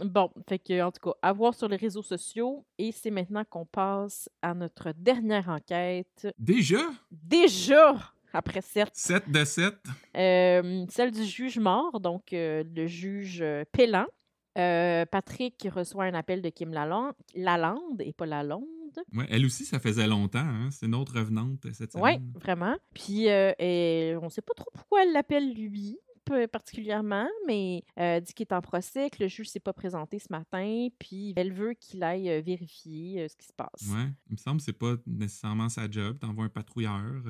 Bon, fait que, en tout cas, à voir sur les réseaux sociaux. Et c'est maintenant qu'on passe à notre dernière enquête. Déjà, Déjà, après sept, 7 de 7. euh, celle du juge mort, donc euh, le juge euh. Euh, Patrick reçoit un appel de Kim Lalonde, Lalande et pas Lalonde. Ouais, elle aussi, ça faisait longtemps. Hein? C'est une autre revenante cette Oui, semaine. vraiment. Puis, euh, et on sait pas trop pourquoi elle l'appelle lui particulièrement, mais euh, dit qu'il est en procès, que le juge s'est pas présenté ce matin, puis elle veut qu'il aille euh, vérifier euh, ce qui se passe. Ouais, il me semble que c'est pas nécessairement sa job. T'envoies un patrouilleur.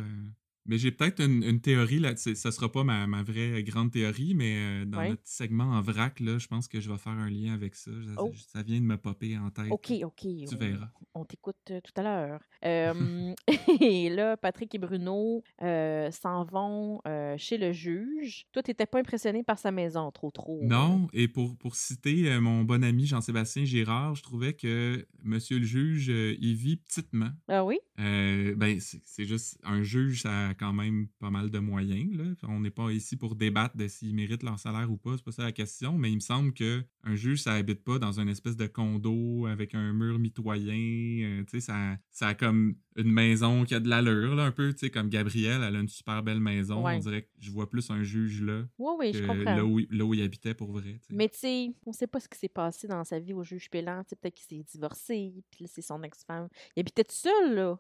Mais j'ai peut-être une, une théorie là. Ça sera pas ma, ma vraie grande théorie, mais euh, dans Ouais. notre segment en vrac, là, je pense que je vais faire un lien avec ça. Ça, Oh. ça vient de me popper en tête. OK, OK. Tu on- verras. On t'écoute euh, tout à l'heure. [laughs] Euh, [laughs] et là, Patrick et Bruno euh, s'en vont chez le juge. Toi, t'étais pas impressionné par sa maison, trop, trop. hein? Non, et pour, pour citer mon bon ami Jean-Sébastien Girard, je trouvais que Monsieur le juge, il vit petitement. Ah oui? Ben, c'est juste un juge, ça quand même pas mal de moyens. Là. On n'est pas ici pour débattre de s'ils méritent leur salaire ou pas, c'est pas ça la question, mais il me semble que un juge, ça habite pas dans une espèce de condo avec un mur mitoyen. euh, tu sais, ça, ça a comme une maison qui a de l'allure, là, un peu, tu sais, comme Gabrielle, elle a une super belle maison. Ouais. On dirait que je vois plus un juge là Oui, oui, je que comprends. là où, là où il habitait pour vrai. Mais tu sais, on sait pas ce qui s'est passé dans sa vie au juge Pélan. Peut-être qu'il s'est divorcé, puis là, c'est son ex-femme. Il habitait tout seul, là.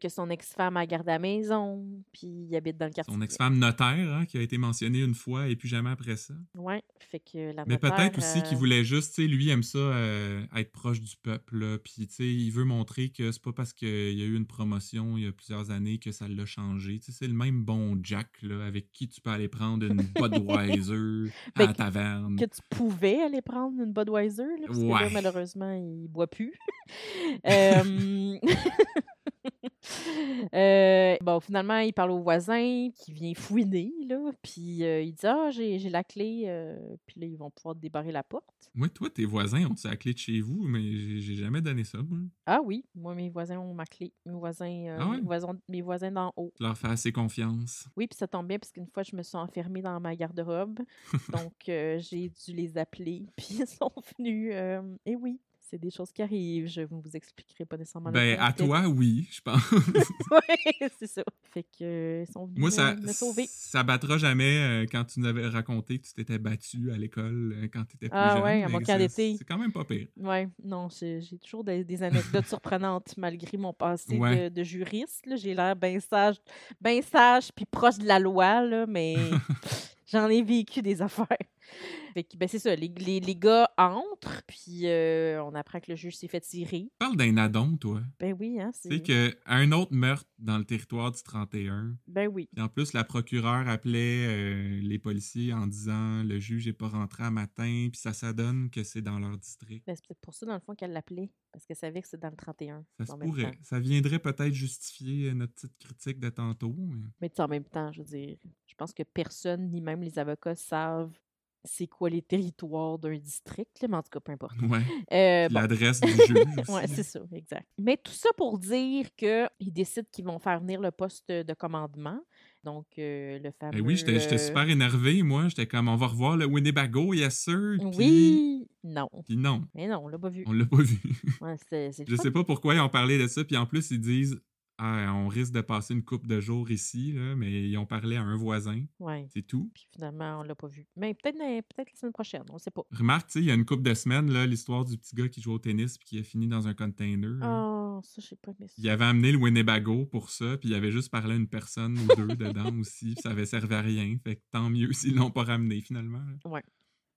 Que son ex-femme a gardé la maison, puis il habite dans le quartier. Son ex-femme notaire, hein, qui a été mentionnée une fois et plus jamais après ça. Ouais, fait que la Mais peut-être aussi qu'il euh, voulait juste, tu sais, lui aime ça euh, être proche du peuple, puis tu sais, il veut montrer que c'est pas parce qu'il y a eu une promotion il y a plusieurs années que ça l'a changé. Tu sais, c'est le même bon Jack, là, avec qui tu peux aller prendre une [laughs] Budweiser à Ben, la taverne. que tu pouvais aller prendre une Budweiser, là, parce que là, Ouais. malheureusement, il boit plus. [laughs] Euh, [laughs] [laughs] euh, bon, finalement, il parle au voisin qui vient fouiner, là, puis euh, il dit « Ah, j'ai j'ai la clé. euh, Puis là, ils vont pouvoir débarrer la porte. Moi, toi, tes voisins ont-tu la clé de chez vous, mais j'ai j'ai jamais donné ça, moi. Ah oui, moi, mes voisins ont ma clé. Mes voisins, euh, Ah ouais? mes voisins, mes voisins d'en haut. Je leur fais assez confiance. Oui, puis ça tombe bien parce qu'une fois, je me suis enfermée dans ma garde-robe. [laughs] donc, euh, j'ai dû les appeler. [laughs] Puis ils sont venus. euh, et oui, c'est des choses qui arrivent. Je ne vous expliquerai pas nécessairement. Ben, à toi, oui, je pense. [laughs] oui, c'est ça. Fait que euh, ils sont venus Moi, ça, me sauver. ça battra jamais euh, quand tu nous avais raconté que tu t'étais battu à l'école euh, quand tu étais plus Ah jeune. ouais, à mon camp c'est- d'été. C'est quand même pas pire. Ouais, non, j'ai toujours des, des anecdotes surprenantes malgré mon passé Ouais. de, de juriste. J'ai l'air bien sage, bien sage puis proche de la loi, là, mais [laughs] j'en ai vécu des affaires. Fait que, ben, c'est ça. Les, les, les gars entrent, puis euh, on apprend que le juge s'est fait tirer. Parle d'un addon, toi. Ben oui, hein. Tu sais qu'un autre meurtre dans le territoire du 31. Ben oui. En plus, la procureure appelait euh, les policiers en disant le juge n'est pas rentré à matin, puis ça s'adonne que c'est dans leur district. Ben, c'est peut-être pour ça, dans le fond, qu'elle l'appelait, parce qu'elle savait que c'est dans le 31. Ça se pourrait. Ça viendrait peut-être justifier euh, notre petite critique de tantôt. mais- Mais tu en même temps, je veux dire, je pense que personne, ni même les avocats, savent c'est quoi les territoires d'un district, là, mais en tout cas, peu importe. Ouais. Euh, bon. L'adresse du juge. [laughs] là. c'est ça, exact. Mais tout ça pour dire qu'ils décident qu'ils vont faire venir le poste de commandement. Donc, euh, le fameux... Ben oui, j'étais super énervé, moi. J'étais comme, on va revoir le Winnebago, yes sir. Oui! Non. Puis non, Mais non, on l'a pas vu. on l'a pas vu. Ouais, Je fun. sais pas pourquoi ils ont parlé de ça. Puis en plus, ils disent, ah, on risque de passer une coupe de jours ici, là, mais ils ont parlé à un voisin. Ouais. C'est tout. Puis finalement, on l'a pas vu. Mais peut-être peut la semaine prochaine, on sait pas. Remarque, tu sais, il y a une couple de semaines, là, l'histoire du petit gars qui joue au tennis puis qui a fini dans un container. Oh, ça, je sais pas, mais Il avait amené le Winnebago pour ça, puis il avait juste parlé à une personne ou deux dedans [laughs] aussi, puis ça avait servi à rien. Fait que tant mieux s'ils l'ont pas ramené finalement. là.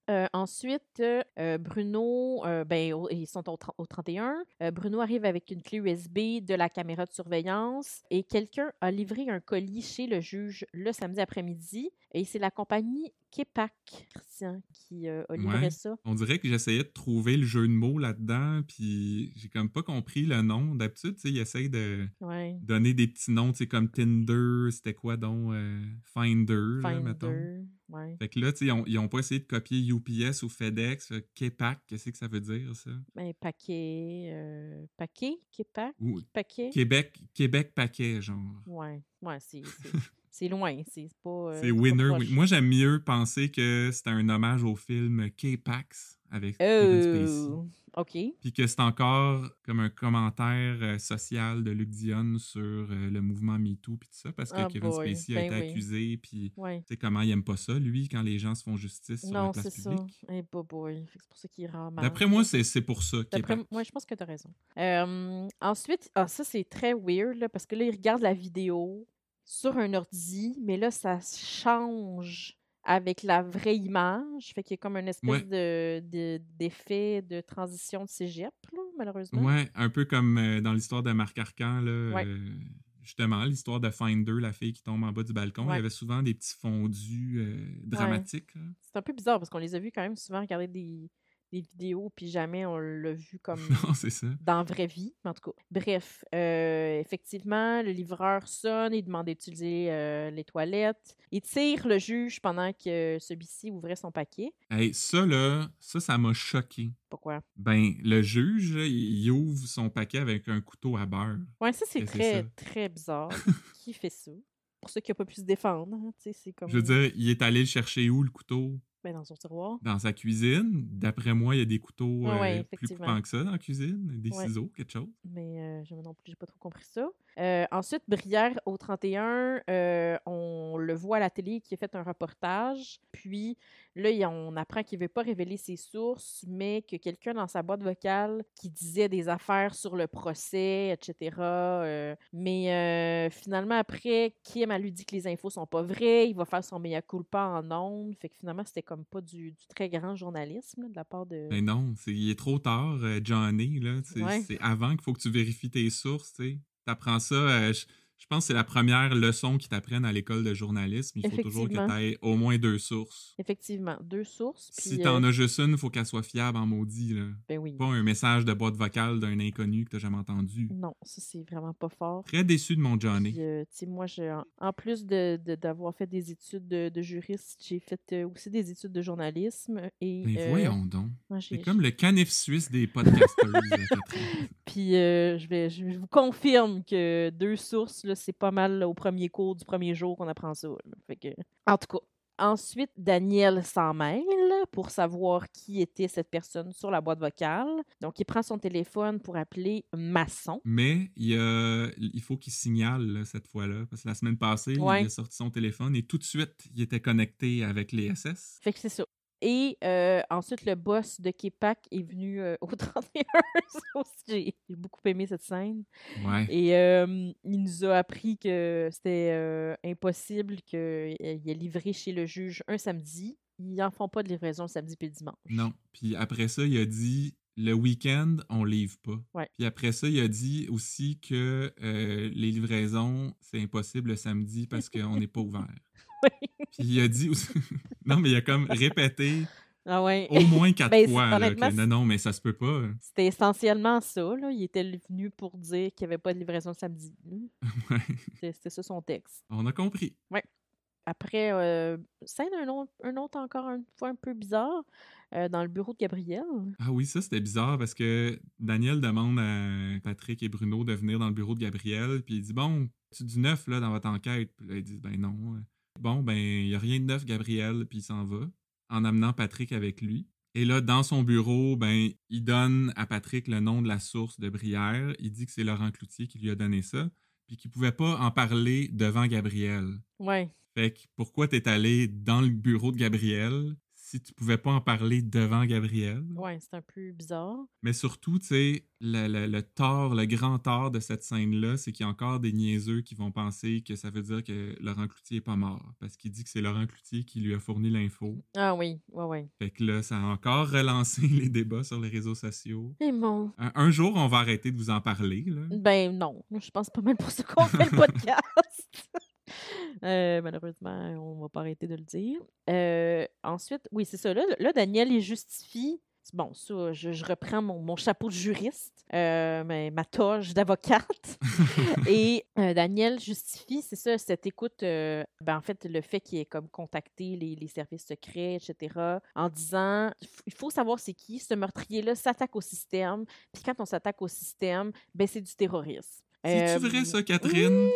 Euh, ensuite, euh, Bruno, euh, ben, ils sont au, au 31. Euh, Bruno arrive avec une clé USB de la caméra de surveillance et quelqu'un a livré un colis chez le juge le samedi après-midi. Et c'est la compagnie Kepak, Christian, qui euh, a livré Ouais. ça. On dirait que j'essayais de trouver le jeu de mots là-dedans, puis j'ai comme pas compris le nom. D'habitude, tu sais, ils essayent de Ouais. donner des petits noms, tu sais, comme Tinder, c'était quoi donc euh, Finder, là, mettons. Ouais. Fait que là, tu sais, ils ont, ils ont pas essayé de copier UPS ou FedEx. Kepak, qu'est-ce que ça veut dire, ça? Ben, paquet. euh, paquet? Kepak? Paquet? Québec, Québec paquet, genre. Ouais. Ouais, c'est. [laughs] c'est- C'est loin, c'est c'est pas. euh, C'est Winner. oui. Moi, j'aime mieux penser que c'était un hommage au film K-Pax avec Kevin Spacey. Oh, OK. Puis que c'est encore comme un commentaire euh, social de Luc Dion sur euh, le mouvement MeToo puis tout ça, parce que Ah Kevin boy, Spacey a ben été oui. accusé, puis tu Ouais. sais comment il aime pas ça, lui, quand les gens se font justice sur la Non, place c'est ça. publique? Eh, bah boy. Fait que C'est pour ça qu'il rend mal. D'après moi, c'est c'est pour ça D'après K-Pax. moi, je pense que tu as raison. Euh, ensuite, ah, ça, c'est très weird, là, parce que là, il regarde la vidéo sur un ordi, mais là, ça change avec la vraie image. Fait qu'il y a comme une espèce Ouais. de, de- d'effet de transition de cégep, là, malheureusement. Ouais, un peu comme euh, dans l'histoire de Marc Arcan, là. Ouais. euh, justement, l'histoire de Finder, la fille qui tombe en bas du balcon. Il y avait souvent des petits fondus euh, dramatiques. C'est un peu bizarre parce qu'on les a vus quand même souvent regarder des, des vidéos, puis jamais on l'a vu [laughs] comme non, ça. dans la vraie vie, en tout cas. Bref, euh, effectivement, le livreur sonne, il demande d'utiliser euh, les toilettes. Il tire le juge pendant que celui-ci ouvrait son paquet. Hey, ça, là, ça, ça m'a choqué. Pourquoi? Ben, le juge, il ouvre son paquet avec un couteau à beurre. Ouais, ça, c'est très, ça. très bizarre. [laughs] Qui fait ça? Pour ceux qui n'ont pas pu se défendre, hein, tu sais, c'est comme... Je veux dire, il est allé le chercher où, le couteau? Ben, dans son tiroir. Dans sa cuisine. D'après moi, il y a des couteaux Ouais, euh, plus coupants que ça dans la cuisine. Des Ouais. ciseaux, quelque chose. Mais euh, je non plus, j'ai pas trop compris ça. Euh, ensuite, Brière au 31, euh, on le voit à la télé qui a fait un reportage. Puis là, on apprend qu'il veut pas révéler ses sources, mais que quelqu'un dans sa boîte vocale qui disait des affaires sur le procès, etc. euh, mais finalement, après, Kim a lui dit que les infos sont pas vraies. Il va faire son mea culpa en ondes. Fait que finalement, c'était comme pas du, du très grand journalisme là, de la part de. Mais non, c'est, il est trop tard, Johnny. Là, c'est, Ouais. c'est avant qu'il faut que tu vérifies tes sources. Apprends ça. euh, je, je pense que c'est la première leçon qu'ils t'apprennent à l'école de journalisme. Il faut toujours que tu aies au moins deux sources. Effectivement, deux sources. Si puis, t'en euh, as juste une, il faut qu'elle soit fiable en maudit. Là. ben oui. Pas un message de boîte vocale d'un inconnu que t'as jamais entendu. Non, ça, c'est vraiment pas fort. Très déçu de mon Johnny. Puis, euh, tu moi, je, en, en plus de, de- d'avoir fait des études de, de juriste, j'ai fait euh, aussi des études de journalisme. Et, Mais euh, voyons donc. C'est comme le canif suisse des podcasters. [laughs] Puis, je, vais, je vous confirme que deux sources, c'est pas mal au premier cours du premier jour qu'on apprend ça. là. Fait que, en tout cas. Ensuite, Daniel s'en mêle pour savoir qui était cette personne sur la boîte vocale. Donc, il prend son téléphone pour appeler Masson. Mais il, faut qu'il signale là, cette fois-là. Parce que la semaine passée, Ouais. il a sorti son téléphone et tout de suite, il était connecté avec les SS. Fait que c'est ça. Et euh, ensuite, le boss de Kepak est venu euh, [laughs] au 31. Ça aussi, J'ai beaucoup aimé cette scène. Ouais. Et euh, il nous a appris que c'était impossible qu'il ait livré chez le juge un samedi. ils en font pas de livraison le samedi puis le dimanche. Non. Puis après ça, il a dit le week-end, on livre pas. Ouais. Puis après ça, il a dit aussi que les livraisons, c'est impossible le samedi parce qu'on [laughs] n'est pas ouvert. Oui. Il a dit aussi... [laughs] non, mais il a comme répété Ah ouais. au moins quatre [laughs] Ben, fois là, que non, non, mais ça se peut pas. C'était essentiellement ça. Là. Il était venu pour dire qu'il n'y avait pas de livraison le samedi. [laughs] Ouais. C'était ça son texte. On a compris. Après, euh, scène un autre, un autre encore une fois un peu bizarre euh, dans le bureau de Gabriel. Ah oui, ça c'était bizarre parce que Daniel demande à Patrick et Bruno de venir dans le bureau de Gabriel, puis il dit Bon, tu du neuf là dans votre enquête Puis là, ils disent Ben non. Bon, ben il n'y a rien de neuf, Gabriel, puis il s'en va en amenant Patrick avec lui. Et là, dans son bureau, ben, il donne à Patrick le nom de la source de Brière. Il dit que c'est Laurent Cloutier qui lui a donné ça, puis qu'il pouvait pas en parler devant Gabriel. Ouais. Fait que pourquoi t'es allé dans le bureau de Gabriel si tu pouvais pas en parler devant Gabriel? Ouais, c'est un peu bizarre. Mais surtout, tu sais, le, le- le tort, le grand tort de cette scène-là, c'est qu'il y a encore des niaiseux qui vont penser que ça veut dire que Laurent Cloutier est pas mort. Parce qu'il dit que c'est Laurent Cloutier qui lui a fourni l'info. Ah oui, ouais, ouais. Fait que là, ça a encore relancé [laughs] les débats sur les réseaux sociaux. Et bon. Un, un jour, on va arrêter de vous en parler, là. Ben non, je pense pas mal pour ça qu'on fait le [laughs] podcast. Euh, malheureusement, on va pas arrêter de le dire. Euh, ensuite, oui, c'est ça. Là, là, Daniel, il justifie. Bon, ça, je, je reprends mon, mon chapeau de juriste, euh, mais ma toge d'avocate. [laughs] Et Daniel justifie, c'est ça, cette écoute, ben, en fait, le fait qu'il ait comme contacté les, les services secrets, etc., en disant il faut savoir c'est qui, ce meurtrier-là s'attaque au système, puis quand on s'attaque au système, ben c'est du terrorisme. C'est-tu vrai, ça, Catherine? hmm,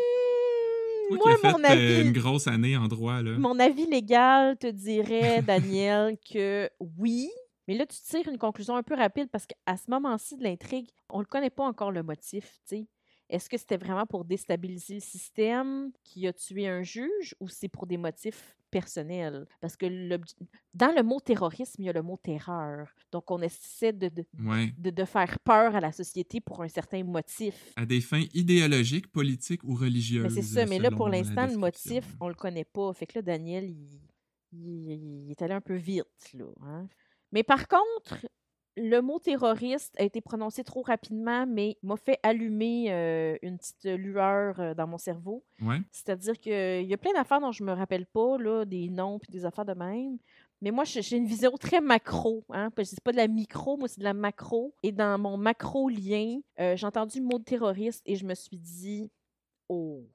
Toi moi, qui as mon fait euh, avis, une grosse année en droit, là. mon avis légal te dirait, Daniel, [laughs] que oui. Mais là, tu tires une conclusion un peu rapide parce qu'à ce moment-ci de l'intrigue, on ne connaît pas encore le motif. tu sais. Est-ce que c'était vraiment pour déstabiliser le système qui a tué un juge ou c'est pour des motifs personnels? Parce que dans le mot terrorisme, il y a le mot terreur. Donc, on essaie de, de, Ouais. de- de faire peur à la société pour un certain motif. À des fins idéologiques, politiques ou religieuses. C'est ça, mais là, pour l'instant, le motif, on le connaît pas. Fait que là, Daniel, il, il- il est allé un peu vite, là. hein. Mais par contre, le mot terroriste a été prononcé trop rapidement, mais m'a fait allumer euh, une petite lueur euh, dans mon cerveau. Ouais. C'est-à-dire qu'il y a plein d'affaires dont je me rappelle pas, là, des noms puis des affaires de même. Mais moi, j'ai une vision très macro. Hein? C'est pas de la micro, moi, c'est de la macro. Et dans mon macro-lien, euh, j'ai entendu le mot terroriste et je me suis dit, oh,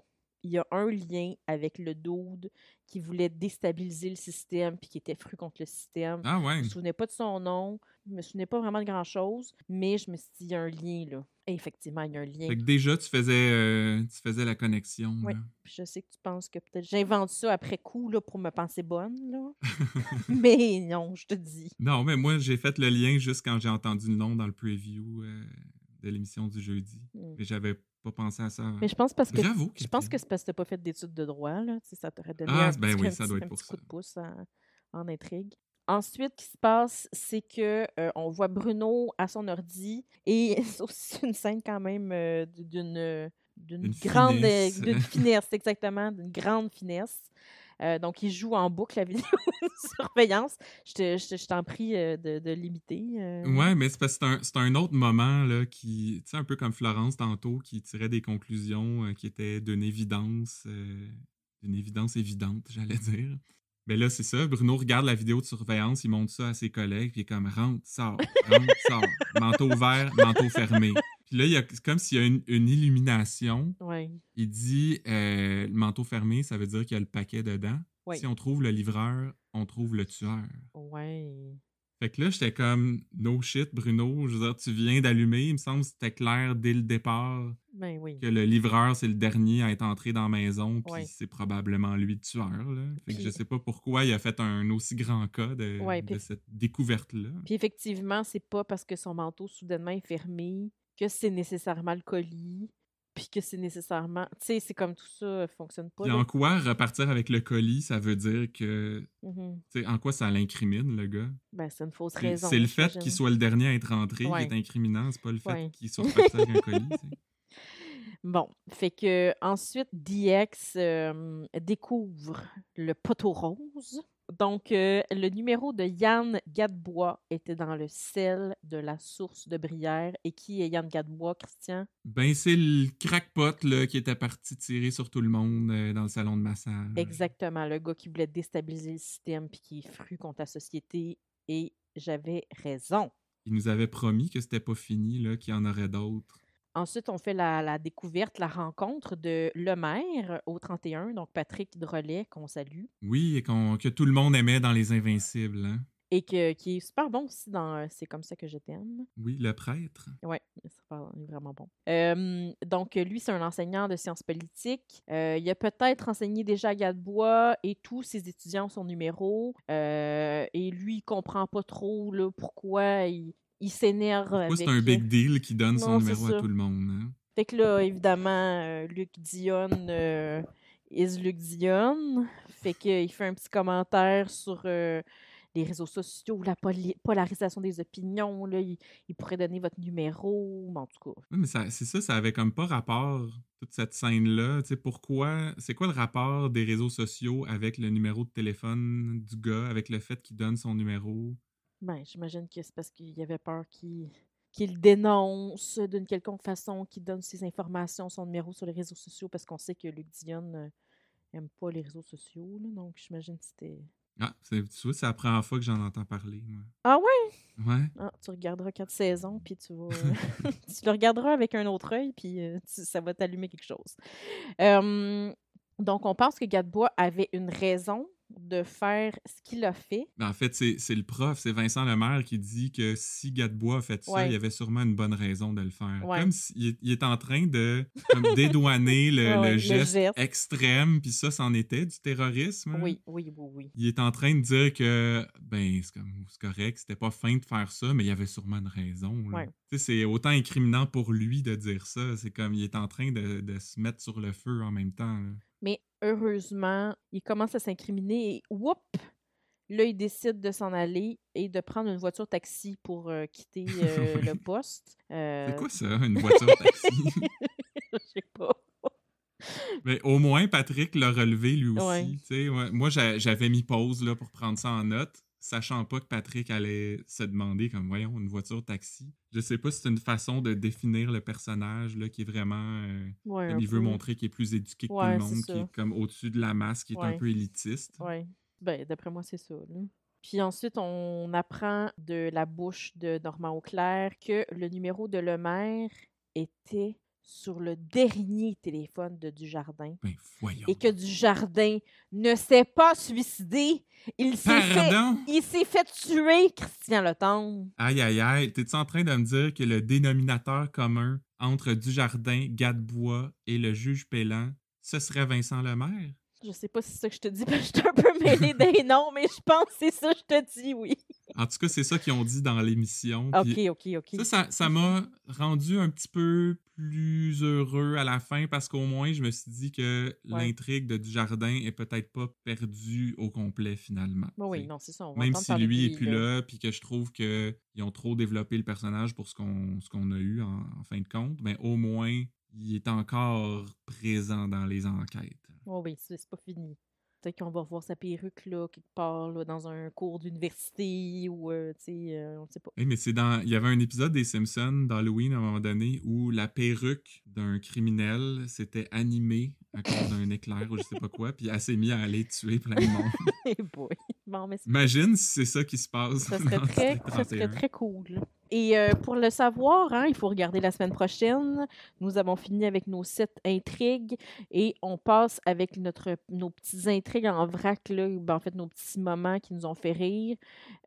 il y a un lien avec le dude qui voulait déstabiliser le système puis qui était fru contre le système. Ah ouais. Je me souvenais pas de son nom, je me souvenais pas vraiment de grand-chose, mais je me suis dit, il y a un lien, là. Et effectivement, il y a un lien. Fait que déjà, tu faisais, euh, tu faisais la connexion. Oui. je sais que tu penses que peut-être j'invente ça après coup là, pour me penser bonne, là. [laughs] [laughs] mais non, je te dis. Non, mais moi, j'ai fait le lien juste quand j'ai entendu le nom dans le preview euh, de l'émission du jeudi. Mm. Mais j'avais pas pensé à ça. Mais je pense parce que Bravo, je pense que c'est parce que t'as pas fait d'études de droit, là. Tu sais, ça t'aurait donné Ah, un, ben petit, oui, un ça petit- un pour petit coup ça. de pouce en, en intrigue. Ensuite, ce qui se passe, c'est que euh, on voit Bruno à son ordi et [laughs] c'est aussi une scène quand même euh, d'une d'une Une grande euh, finesse. d'une finesse exactement, d'une grande finesse. Euh, donc, il joue en boucle la vidéo [laughs] de surveillance. Je te- je te- je t'en prie euh, de, l'imiter. euh. Ouais, mais c'est parce que c'est un, un autre moment, là, qui, tu sais, un peu comme Florence tantôt, qui tirait des conclusions euh, qui étaient d'une évidence, d'une évidence évidente, [laughs] j'allais dire. Mais là, c'est ça. Bruno regarde la vidéo de surveillance, il montre ça à ses collègues, puis il est comme rentre, sort, rentre, sort. Manteau ouvert, manteau fermé. Puis là, il y a comme s'il y a une, une illumination. Ouais. Il dit euh, le manteau fermé, ça veut dire qu'il y a le paquet dedans. Si on trouve le livreur, on trouve le tueur. Ouais. Fait que là, j'étais comme no shit, Bruno. Je veux dire, tu viens d'allumer. Il me semble que c'était clair dès le départ Ben oui. que le livreur, c'est le dernier à être entré dans la maison, puis c'est probablement lui le tueur. Là. Fait que je sais pas pourquoi il a fait un aussi grand cas de, cette découverte-là. Puis effectivement, c'est pas parce que son manteau soudainement est fermé que c'est nécessairement le colis, puis que c'est nécessairement. Tu sais, c'est comme tout ça euh, fonctionne pas. Puis en quoi repartir avec le colis, ça veut dire que. Mhm. tu sais, en quoi ça l'incrimine, le gars? Ben, c'est une fausse raison. c'est le fait qu'il soit le dernier à être rentré Ouais. qui est incriminant, c'est pas le fait Ouais. qu'il soit reparti avec un colis. tu sais. [laughs] Bon, fait que ensuite, DX euh, découvre le poteau rose. Donc, euh, le numéro de Yann Gadebois était dans le sel de la source de Brière. Et qui est Yann Gadebois, Christian? Ben, c'est le crackpot là, qui était parti tirer sur tout le monde euh, dans le salon de massage. Exactement, le gars qui voulait déstabiliser le système puis qui est fru contre la société. Et j'avais raison. Il nous avait promis que c'était pas fini, là, qu'il y en aurait d'autres. Ensuite, on fait la, la découverte, la rencontre de Le Maire au 31, donc Patrick Drolet, qu'on salue. Oui, et que tout le monde aimait dans Les Invincibles. Hein? Et que, qui est super bon aussi dans euh, C'est comme ça que je t'aime. Oui, le prêtre. Oui, il est vraiment bon. Euh, donc, lui, c'est un enseignant de sciences politiques. Euh, il a peut-être enseigné déjà à Gadebois et tous ses étudiants ont son numéro. Euh, et lui, il comprend pas trop là, pourquoi il, il s'énerve c'est un big deal qui donne son Non, numéro à tout le monde? Hein? Fait que là, évidemment, euh, Luc Dion euh, is Luc Dion. Fait qu'il fait un petit commentaire sur euh, les réseaux sociaux, la polarisation des opinions. Là, il, il pourrait donner votre numéro. Mais en tout cas, Oui, mais ça- c'est ça, ça avait comme pas rapport, toute cette scène-là. Tu sais, pourquoi, c'est quoi le rapport des réseaux sociaux avec le numéro de téléphone du gars, avec le fait qu'il donne son numéro? Ben, j'imagine que c'est parce qu'il y avait peur qu'il qu'il dénonce d'une quelconque façon, qu'il donne ses informations, son numéro sur les réseaux sociaux, parce qu'on sait que Luc Dion euh, aime pas les réseaux sociaux. là. donc, j'imagine que c'était... Ah, c'est, tu vois, c'est la première fois que j'en entends parler, moi. Ah ouais? Ouais. Ah, tu regarderas quatre saisons, puis tu vas. euh, [laughs] tu le regarderas avec un autre œil, puis euh, tu- ça va t'allumer quelque chose. Euh, donc, on pense que Gadebois avait une raison de faire ce qu'il a fait. Ben, en fait, c'est, le prof, c'est Vincent Lemaire qui dit que si Gadebois a fait ça, Ouais. il y avait sûrement une bonne raison de le faire. Ouais. Comme s'il il est en train de comme, [laughs] dédouaner le, Ouais, le ouais, le geste, extrême, puis ça, c'en était du terrorisme. hein. Oui, oui, oui, oui. Il est en train de dire que, ben, c'est, correct, c'était pas fin de faire ça, mais il y avait sûrement une raison. c'est autant incriminant pour lui de dire ça. C'est comme, il est en train de, de se mettre sur le feu en même temps. là. Mais heureusement, il commence à s'incriminer et whoop! Là, il décide de s'en aller et de prendre une voiture taxi pour euh, quitter [laughs] euh, le poste. Euh, C'est quoi ça, une voiture taxi? [laughs] Je sais pas. [laughs] Mais au moins, Patrick l'a relevé lui aussi. Ouais. ouais. Moi, j'a- j'avais mis pause là, pour prendre ça en note, sachant pas que Patrick allait se demander, comme, voyons, une voiture taxi. Je sais pas si c'est une façon de définir le personnage là, qui est vraiment. euh, Ouais, il veut peu. montrer qu'il est plus éduqué que Ouais, tout le monde, qui est comme au-dessus de la masse, qui est un peu élitiste. Oui. Ben, d'après moi, c'est ça. là. Puis ensuite, on apprend de la bouche de Normand Auclair que le numéro de Lemaire était sur le dernier téléphone de Dujardin Ben, voyons. et que Dujardin ne s'est pas suicidé. Il s'est fait, il s'est fait tuer, Christian Letendre. Aïe, aïe, aïe. T'es-tu en train de me dire que le dénominateur commun entre Dujardin, Gadebois et le juge Pélan, ce serait Vincent Lemaire? Je sais pas si c'est ça que je te dis, [laughs] parce que je suis un peu mêlée des noms, mais je pense que c'est ça que je te dis, oui. En tout cas, c'est ça qu'ils ont dit dans l'émission. Ok, ok, ok. Ça, ça, m'a rendu un petit peu plus heureux à la fin parce qu'au moins, je me suis dit que Ouais. l'intrigue de Dujardin est peut-être pas perdue au complet finalement. Bon, oui, non, c'est ça. on va Même si lui est plus là, puis que je trouve qu'ils ont trop développé le personnage pour ce qu'on a eu en, en fin de compte, mais au moins, il est encore présent dans les enquêtes. Oh oui, c'est pas fini. Peut-être qu'on va revoir sa perruque là, quelque part là, dans un cours d'université ou, euh, tu sais, euh, on sait pas. Hey, mais c'est dans. Il y avait un épisode des Simpsons d'Halloween à un moment donné où la perruque d'un criminel s'était animée à cause d'un éclair ou je sais pas quoi, puis elle s'est mise à aller tuer plein de monde. [laughs] Eh boy. Bon, mais Imagine si c'est ça qui se passe. ça [laughs] serait dans très, ça serait 31. très cool. Et euh, pour le savoir, hein, il faut regarder la semaine prochaine. Nous avons fini avec nos sept intrigues et on passe avec notre, nos petites intrigues en vrac, là, ben, en fait, nos petits moments qui nous ont fait rire.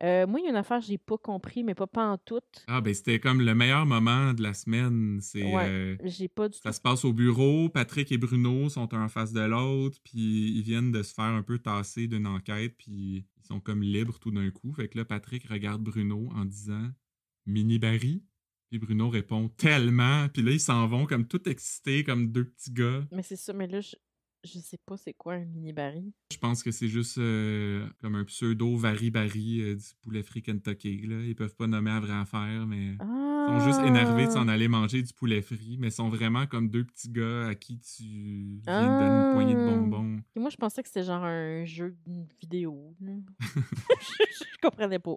Euh, moi, il y a une affaire que j'ai pas compris, mais pas, pas en tout. Ah, ben c'était comme le meilleur moment de la semaine. C'est. Ouais. euh, J'ai pas du tout. Ça se passe au bureau, Patrick et Bruno sont un en face de l'autre, puis ils viennent de se faire un peu tasser d'une enquête, puis ils sont comme libres tout d'un coup. Fait que là, Patrick regarde Bruno en disant Mini Barry. Puis Bruno répond tellement, puis là, ils s'en vont comme tout excités, comme deux petits gars. Mais c'est ça, mais là, je, je sais pas c'est quoi un mini baril. Je pense que c'est juste euh, comme un pseudo Vari Barry euh, du poulet frit Kentucky. Là. Ils peuvent pas nommer à vraie affaire, mais. Ah! Ils sont juste énervés de s'en aller manger du poulet frit, mais sont vraiment comme deux petits gars à qui tu viens de donner une poignée de Ah. bonbons. Et moi, je pensais que c'était genre un jeu vidéo. [laughs] je, comprenais pas.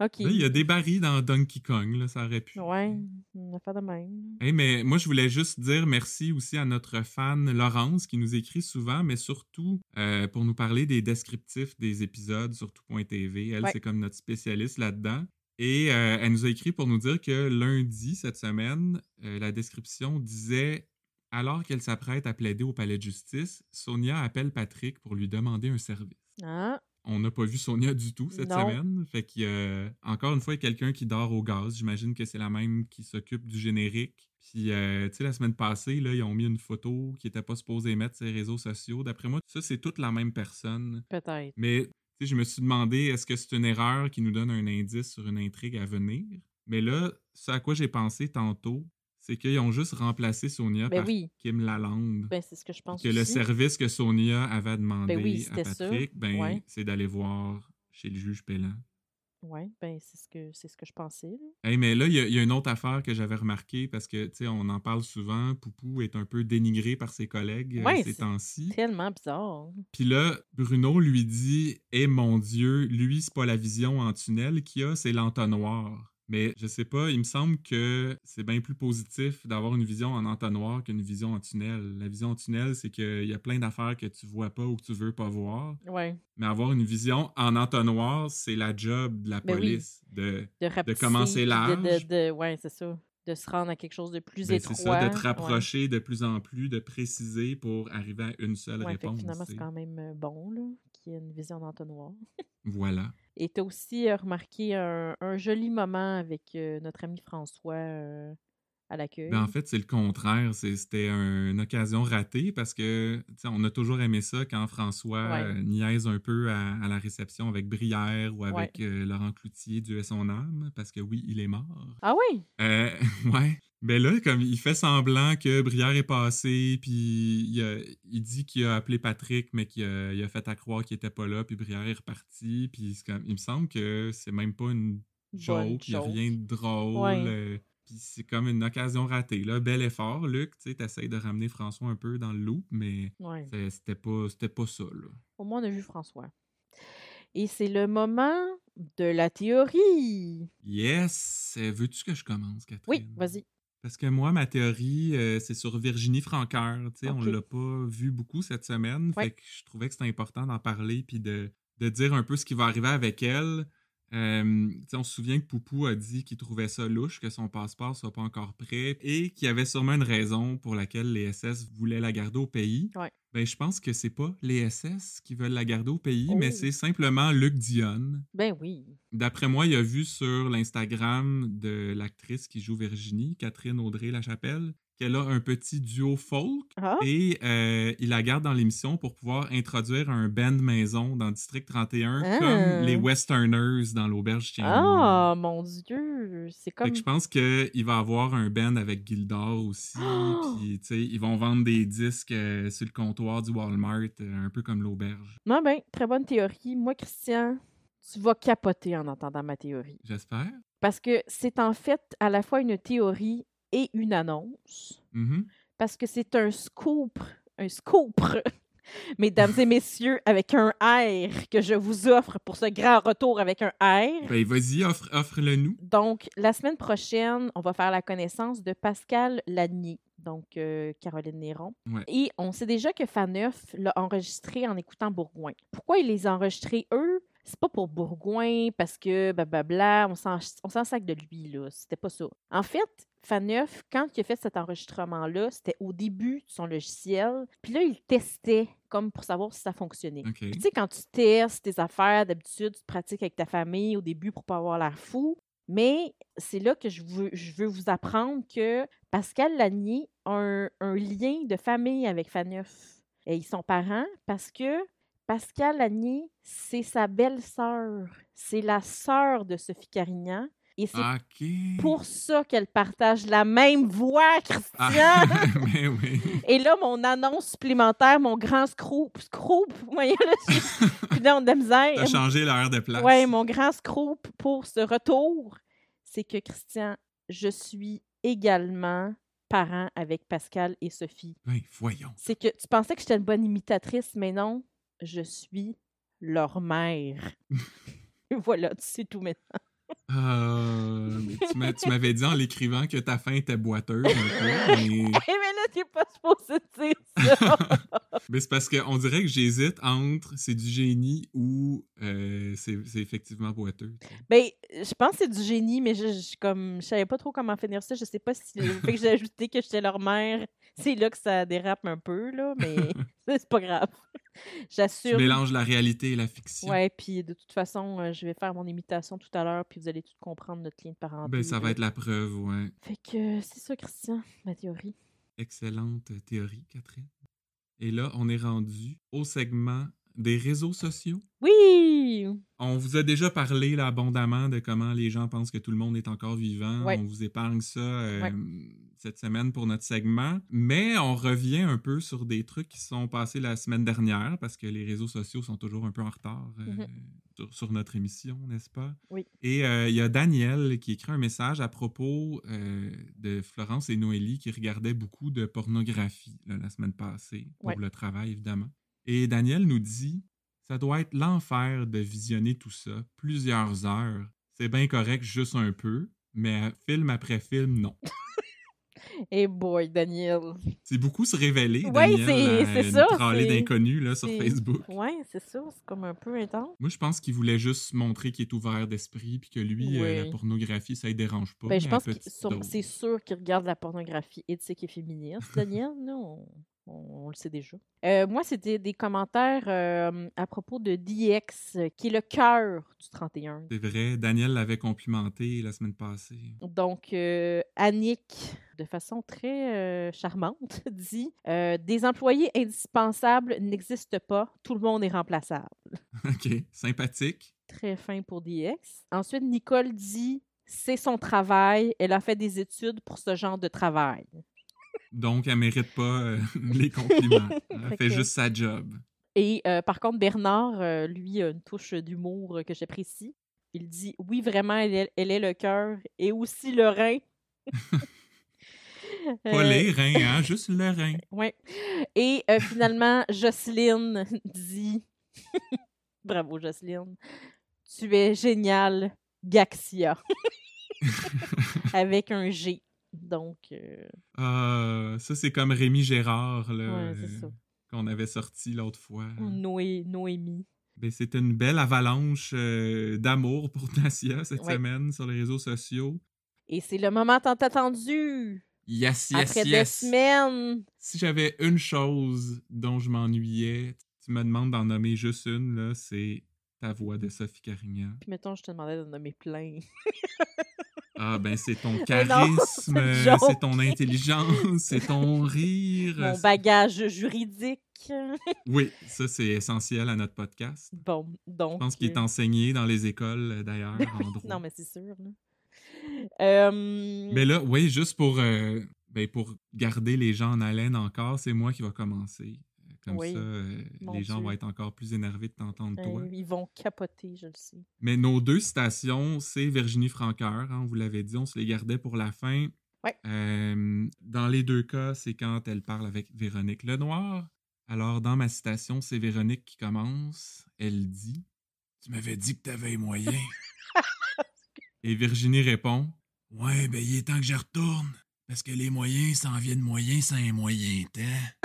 OK. Il y a des barils dans Donkey Kong, là, ça aurait pu. Ouais, on a fait de même. Hey, mais moi, je voulais juste dire merci aussi à notre fan Laurence qui nous écrit souvent, mais surtout euh, pour nous parler des descriptifs des épisodes sur tout.tv. Elle, Ouais. c'est comme notre spécialiste là-dedans. Et euh, elle nous a écrit pour nous dire que lundi, cette semaine, euh, la description disait Alors qu'elle s'apprête à plaider au palais de justice, Sonia appelle Patrick pour lui demander un service. Ah, On n'a pas vu Sonia du tout cette Non. semaine. Fait qu'il y a, encore une fois, il y a quelqu'un qui dort au gaz. J'imagine que c'est la même qui s'occupe du générique. Puis, euh, tu sais, la semaine passée, là, ils ont mis une photo qui n'était pas supposée mettre sur les réseaux sociaux. D'après moi, ça, c'est toute la même personne. peut-être. Mais, je me suis demandé, est-ce que c'est une erreur qui nous donne un indice sur une intrigue à venir? Mais là, ce à quoi j'ai pensé tantôt, c'est qu'ils ont juste remplacé Sonia Ben par oui. Kim Lalande. Ben, c'est ce que je pense Que le service que Sonia avait demandé Ben oui, à. Patrick, ben, Ouais. c'est d'aller voir chez le juge Pellan. Ouais, ben, c'est ce que c'est ce que je pensais. là. Hey, mais là, il y, a- il y a une autre affaire que j'avais remarqué parce que, tu sais, on en parle souvent. Poupou est un peu dénigré par ses collègues euh, Ouais, ces c'est temps-ci. Tellement bizarre. Puis là, Bruno lui dit Eh mon Dieu, lui, c'est pas la vision en tunnel qu'il a, c'est l'entonnoir. Mais je sais pas, il me semble que c'est bien plus positif d'avoir une vision en entonnoir qu'une vision en tunnel. La vision en tunnel, c'est qu'il y a plein d'affaires que tu vois pas ou que tu veux pas voir. Ouais. Mais avoir une vision en entonnoir, c'est la job de la Ben oui. police. De... De rapetisser, commencer de- large. De, de- ouais, c'est ça. De se rendre à quelque chose de plus Ben, étroit. c'est ça, de te ouais. rapprocher de plus en plus, de préciser pour arriver à une seule Ouais, fait que réponse. finalement, c'est quand même euh, bon, qu'il y ait une vision d'entonnoir. [laughs] Voilà. Et aussi remarqué un, joli moment avec notre ami François à l'accueil. Ben, en fait, c'est le contraire. C'était un- une occasion ratée parce que on a toujours aimé ça quand François Ouais. euh, niaise un peu à, à la réception avec Brière ou avec euh, Laurent Cloutier, Dieu ait son âme, parce que oui, il est mort. Ah oui? Euh, [laughs] ouais. Ben là, comme il fait semblant que Brière est passé, puis il, a- il dit qu'il a appelé Patrick, mais qu'il a, il a fait à croire qu'il était pas là, puis Brière est reparti, puis comme, il me semble que c'est même pas une joke, il n'y a rien de drôle. Ouais. Puis c'est comme une occasion ratée. Là, bel effort, Luc, tu sais, t'essayes de ramener François un peu dans le loop, mais Ouais. c'était pas, pas ça, là. Au moins, on a vu François. Et c'est le moment de la théorie. Yes! Euh, Veux-tu que je commence, Catherine? Oui, vas-y. Parce que moi, ma théorie, euh, c'est sur Virginie Franqueur. Sais, On Ok. l'a pas vu beaucoup cette semaine. Ouais. Fait que je trouvais que c'était important d'en parler puis de, de dire un peu ce qui va arriver avec elle. Euh, on se souvient que Poupou a dit qu'il trouvait ça louche, que son passeport soit pas encore prêt et qu'il y avait sûrement une raison pour laquelle les SS voulaient la garder au pays. Ouais. Ben, je pense que c'est pas les SS qui veulent la garder au pays, mais Oh. c'est simplement Luc Dionne. Ben oui. D'après moi, il a vu sur l'Instagram de l'actrice qui joue Virginie, Catherine Audrey-Lachapelle, qu'elle a un petit duo folk Ah, et euh, il la garde dans l'émission pour pouvoir introduire un band maison dans District 31 Ah. comme les Westerners dans l'auberge Chien ah mon Dieu. C'est Fait comme. que je pense qu'il va avoir un band avec Gildor aussi. Oh! [gasps] Puis, tu sais, ils vont vendre des disques euh, sur le comptoir du Walmart, euh, un peu comme l'auberge. Non, ben, très bonne théorie. Moi, Christian, tu vas capoter en entendant ma théorie. J'espère. Parce que c'est en fait à la fois une théorie et une annonce. Mhm. Parce que c'est un scoop. Un scoop. [laughs] Mesdames et messieurs, avec un R que je vous offre pour ce grand retour avec un R. Ben, vas-y, offre, offre-le nous. Donc, la semaine prochaine, on va faire la connaissance de Pascal Lanier, donc euh, Caroline Néron. Ouais. Et on sait déjà que Faneuf l'a enregistré en écoutant Bourgoin. Pourquoi il les a enregistrés, eux? C'est pas pour Bourgoin, parce que blablabla, on s'en sac de lui, là. C'était pas ça. En fait, Faneuf, quand il a fait cet enregistrement-là, c'était au début de son logiciel. Puis là, il testait, comme pour savoir si ça fonctionnait. Tu sais, quand tu testes tes affaires, d'habitude, tu pratiques avec ta famille au début pour pas avoir l'air fou. Mais c'est là que je veux, je veux vous apprendre que Pascal Lanier a un, un lien de famille avec Faneuf. Et ils sont parents parce que Pascal Lanier, c'est sa belle-sœur. C'est la sœur de Sophie Carignan. Et c'est pour ça qu'elle partage la même voix, Christian. Ah, [laughs] mais oui. Et là, mon annonce supplémentaire, mon grand scroop, scroop, voyez là, [laughs] plus de misère. T'as changé l'heure de place. Ouais, mon grand scroop pour ce retour, c'est que Christian, je suis également parents avec Pascal et Sophie. Ben, voyons. C'est que tu pensais que j'étais une bonne imitatrice, mais non, je suis leur mère. [laughs] voilà, tu sais tout maintenant. Euh, mais [laughs] tu m'a- tu m'avais dit en l'écrivant que ta fin était boiteuse un peu, [laughs] mais, Oui, mais là, t'es pas supposé dire ça. [laughs] mais c'est parce qu'on dirait que j'hésite entre c'est du génie ou euh, c'est effectivement boiteux. ben, je pense que c'est du génie, mais je, je, comme, je savais pas trop comment finir ça. Je sais pas si le fait que j'ai ajouté que j'étais leur mère, c'est là que ça dérape un peu, là, mais c'est pas grave. [laughs] Tu J'assure. mélanges la réalité et la fiction. Ouais, puis de toute façon, euh, je vais faire mon imitation tout à l'heure, puis vous allez tout comprendre notre lien de parenté. Ben, ça va être la preuve, ouais. Fait que euh, c'est ça, Christian, ma théorie. Excellente théorie, Catherine. Et là, on est rendu au segment des réseaux sociaux. Oui! On vous a déjà parlé là, abondamment de comment les gens pensent que tout le monde est encore vivant. Ouais. On vous épargne ça euh, Ouais. Cette semaine pour notre segment. Mais on revient un peu sur des trucs qui sont passés la semaine dernière parce que les réseaux sociaux sont toujours un peu en retard euh, Mhm. sur, sur notre émission, n'est-ce pas? Oui. Et euh, il y a Daniel qui écrit un message à propos euh, de Florence et Noélie qui regardaient beaucoup de pornographie là, la semaine passée pour Ouais. le travail, évidemment. Et Daniel nous dit ça doit être l'enfer de visionner tout ça, plusieurs heures. C'est bien correct juste un peu, mais film après film, non. [laughs] Hey boy, Daniel. C'est beaucoup se révéler, Daniel, c'est- à c'est une ça, c'est- d'inconnus sur Facebook. Ouais, c'est ça, c'est comme un peu intense. Moi, je pense qu'il voulait juste montrer qu'il est ouvert d'esprit, puis que lui, euh, la Oui. pornographie, ça ne dérange pas. Ben, je pense que c'est sûr qu'il regarde la pornographie éthique et féministe, Daniel. non, on, on le sait déjà. Euh, moi, c'était des commentaires euh, à propos de DX, euh, qui est le cœur du 31. C'est vrai, Daniel l'avait complimenté la semaine passée. Donc, euh, Annick, de façon très euh, charmante, [laughs] dit euh, Des employés indispensables n'existent pas, tout le monde est remplaçable. [laughs] OK, sympathique. Très fin pour DX. Ensuite, Nicole dit C'est son travail, elle a fait des études pour ce genre de travail. Donc, elle mérite pas euh, [laughs] les compliments. [laughs] Elle Fait que- juste sa job. Et euh, par contre, Bernard, euh, lui, a une touche d'humour que j'apprécie. Il dit Oui, vraiment, elle est, elle est le cœur et aussi le rein. [laughs] Pas les reins, hein, juste le rein. Ouais. Et euh, finalement, Jocelyne dit Bravo, Jocelyne. Tu es génial, Gaxia. Avec un G. Donc, euh, Ah, ça, c'est comme Rémi Gérard, là, Ouais, euh, qu'on avait sorti l'autre fois. Noé, Noémie. Ben, C'était une belle avalanche euh, d'amour pour [laughs] Dacia cette Ouais. semaine sur les réseaux sociaux. Et c'est le moment tant attendu. Yes, yes, Après yes! semaines. Si j'avais une chose dont je m'ennuyais, tu me demandes d'en nommer juste une, là, c'est ta voix de Sophie Carignan. Puis mettons, je te demandais de nommer plein. [laughs] Ah, ben c'est ton [laughs] charisme, c'est ton intelligence, c'est ton [laughs] rire. Mon bagage juridique. [laughs] Oui, ça, c'est essentiel à notre podcast. Bon, donc. Je pense qu'il est euh, enseigné dans les écoles, euh, d'ailleurs, non, mais c'est sûr. Là. Euh, Mais là, oui, juste pour, euh, ben, pour garder les gens en haleine encore, c'est moi qui va commencer. Comme Oui, ça, euh, les gens Dieu. vont être encore plus énervés de t'entendre, euh, toi. ils vont capoter, je le sais. Mais nos deux citations, c'est Virginie Francoeur, hein, on vous l'avait dit, on se les gardait pour la fin. Ouais. Euh, dans les deux cas, c'est quand elle parle avec Véronique Lenoir. Alors, dans ma citation, c'est Véronique qui commence. Elle dit Tu m'avais dit que t'avais les moyens. [laughs] Et Virginie répond Ouais, ben, il est temps que je retourne. Parce que les moyens s'en viennent moyens sans un moyen temps.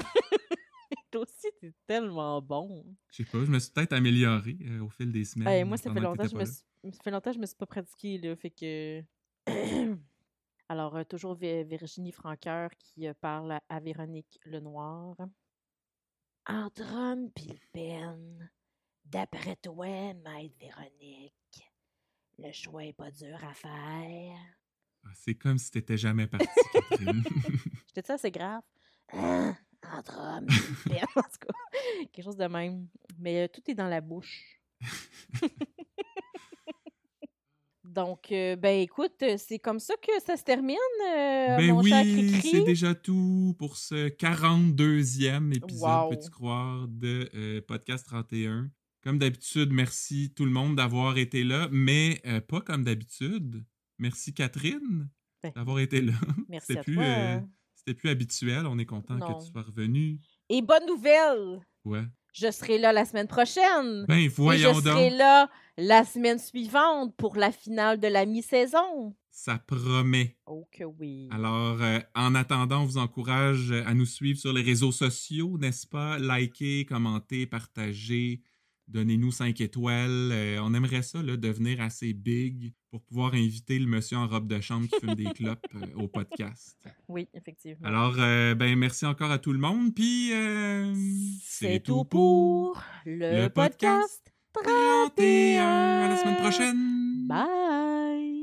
Tellement bon. Je sais pas, je me suis peut-être amélioré euh, au fil des semaines. Hey, moi, ça fait longtemps, je me suis... ça fait longtemps que je me suis pas pratiquée, là, fait que... [clears throat] Alors, euh, toujours Vi- Virginie Francoeur qui euh, parle à, Véronique Lenoir. Entre homme pis le peine, d'après toi, maître Véronique, le choix est pas dur à faire. Ah, C'est comme si t'étais jamais partie, Catherine. J'étais ça, c'est grave? [clears throat] Entre hommes pis le peine, en tout cas. [laughs] Quelque chose de même. Mais euh, tout est dans la bouche. [laughs] Donc, euh, ben écoute, euh, c'est comme ça que ça se termine, euh, ben mon oui, c'est déjà tout pour ce 42e épisode, Wow. peux-tu croire, de euh, Podcast 31. Comme d'habitude, merci tout le monde d'avoir été là, mais euh, pas comme d'habitude. Merci Catherine Ben, d'avoir été là. Merci à plus, toi. C'était plus habituel. On est content Non. que tu sois revenu. Et bonne nouvelle, Ouais. je serai là la semaine prochaine. Ben, Et voyons je serai donc. là la semaine suivante pour la finale de la mi-saison. Ça promet. Oh que oui. Alors, euh, en attendant, on vous encourage à nous suivre sur les réseaux sociaux, n'est-ce pas? Likez, commentez, partagez, donnez-nous 5 étoiles. Euh, on aimerait ça, là, devenir assez big pour pouvoir inviter le monsieur en robe de chambre qui fume des clopes euh, au podcast. Oui, effectivement. Alors, euh, ben, merci encore à tout le monde. Puis, c'est tout pour le, le podcast. podcast 31. À la semaine prochaine. Bye.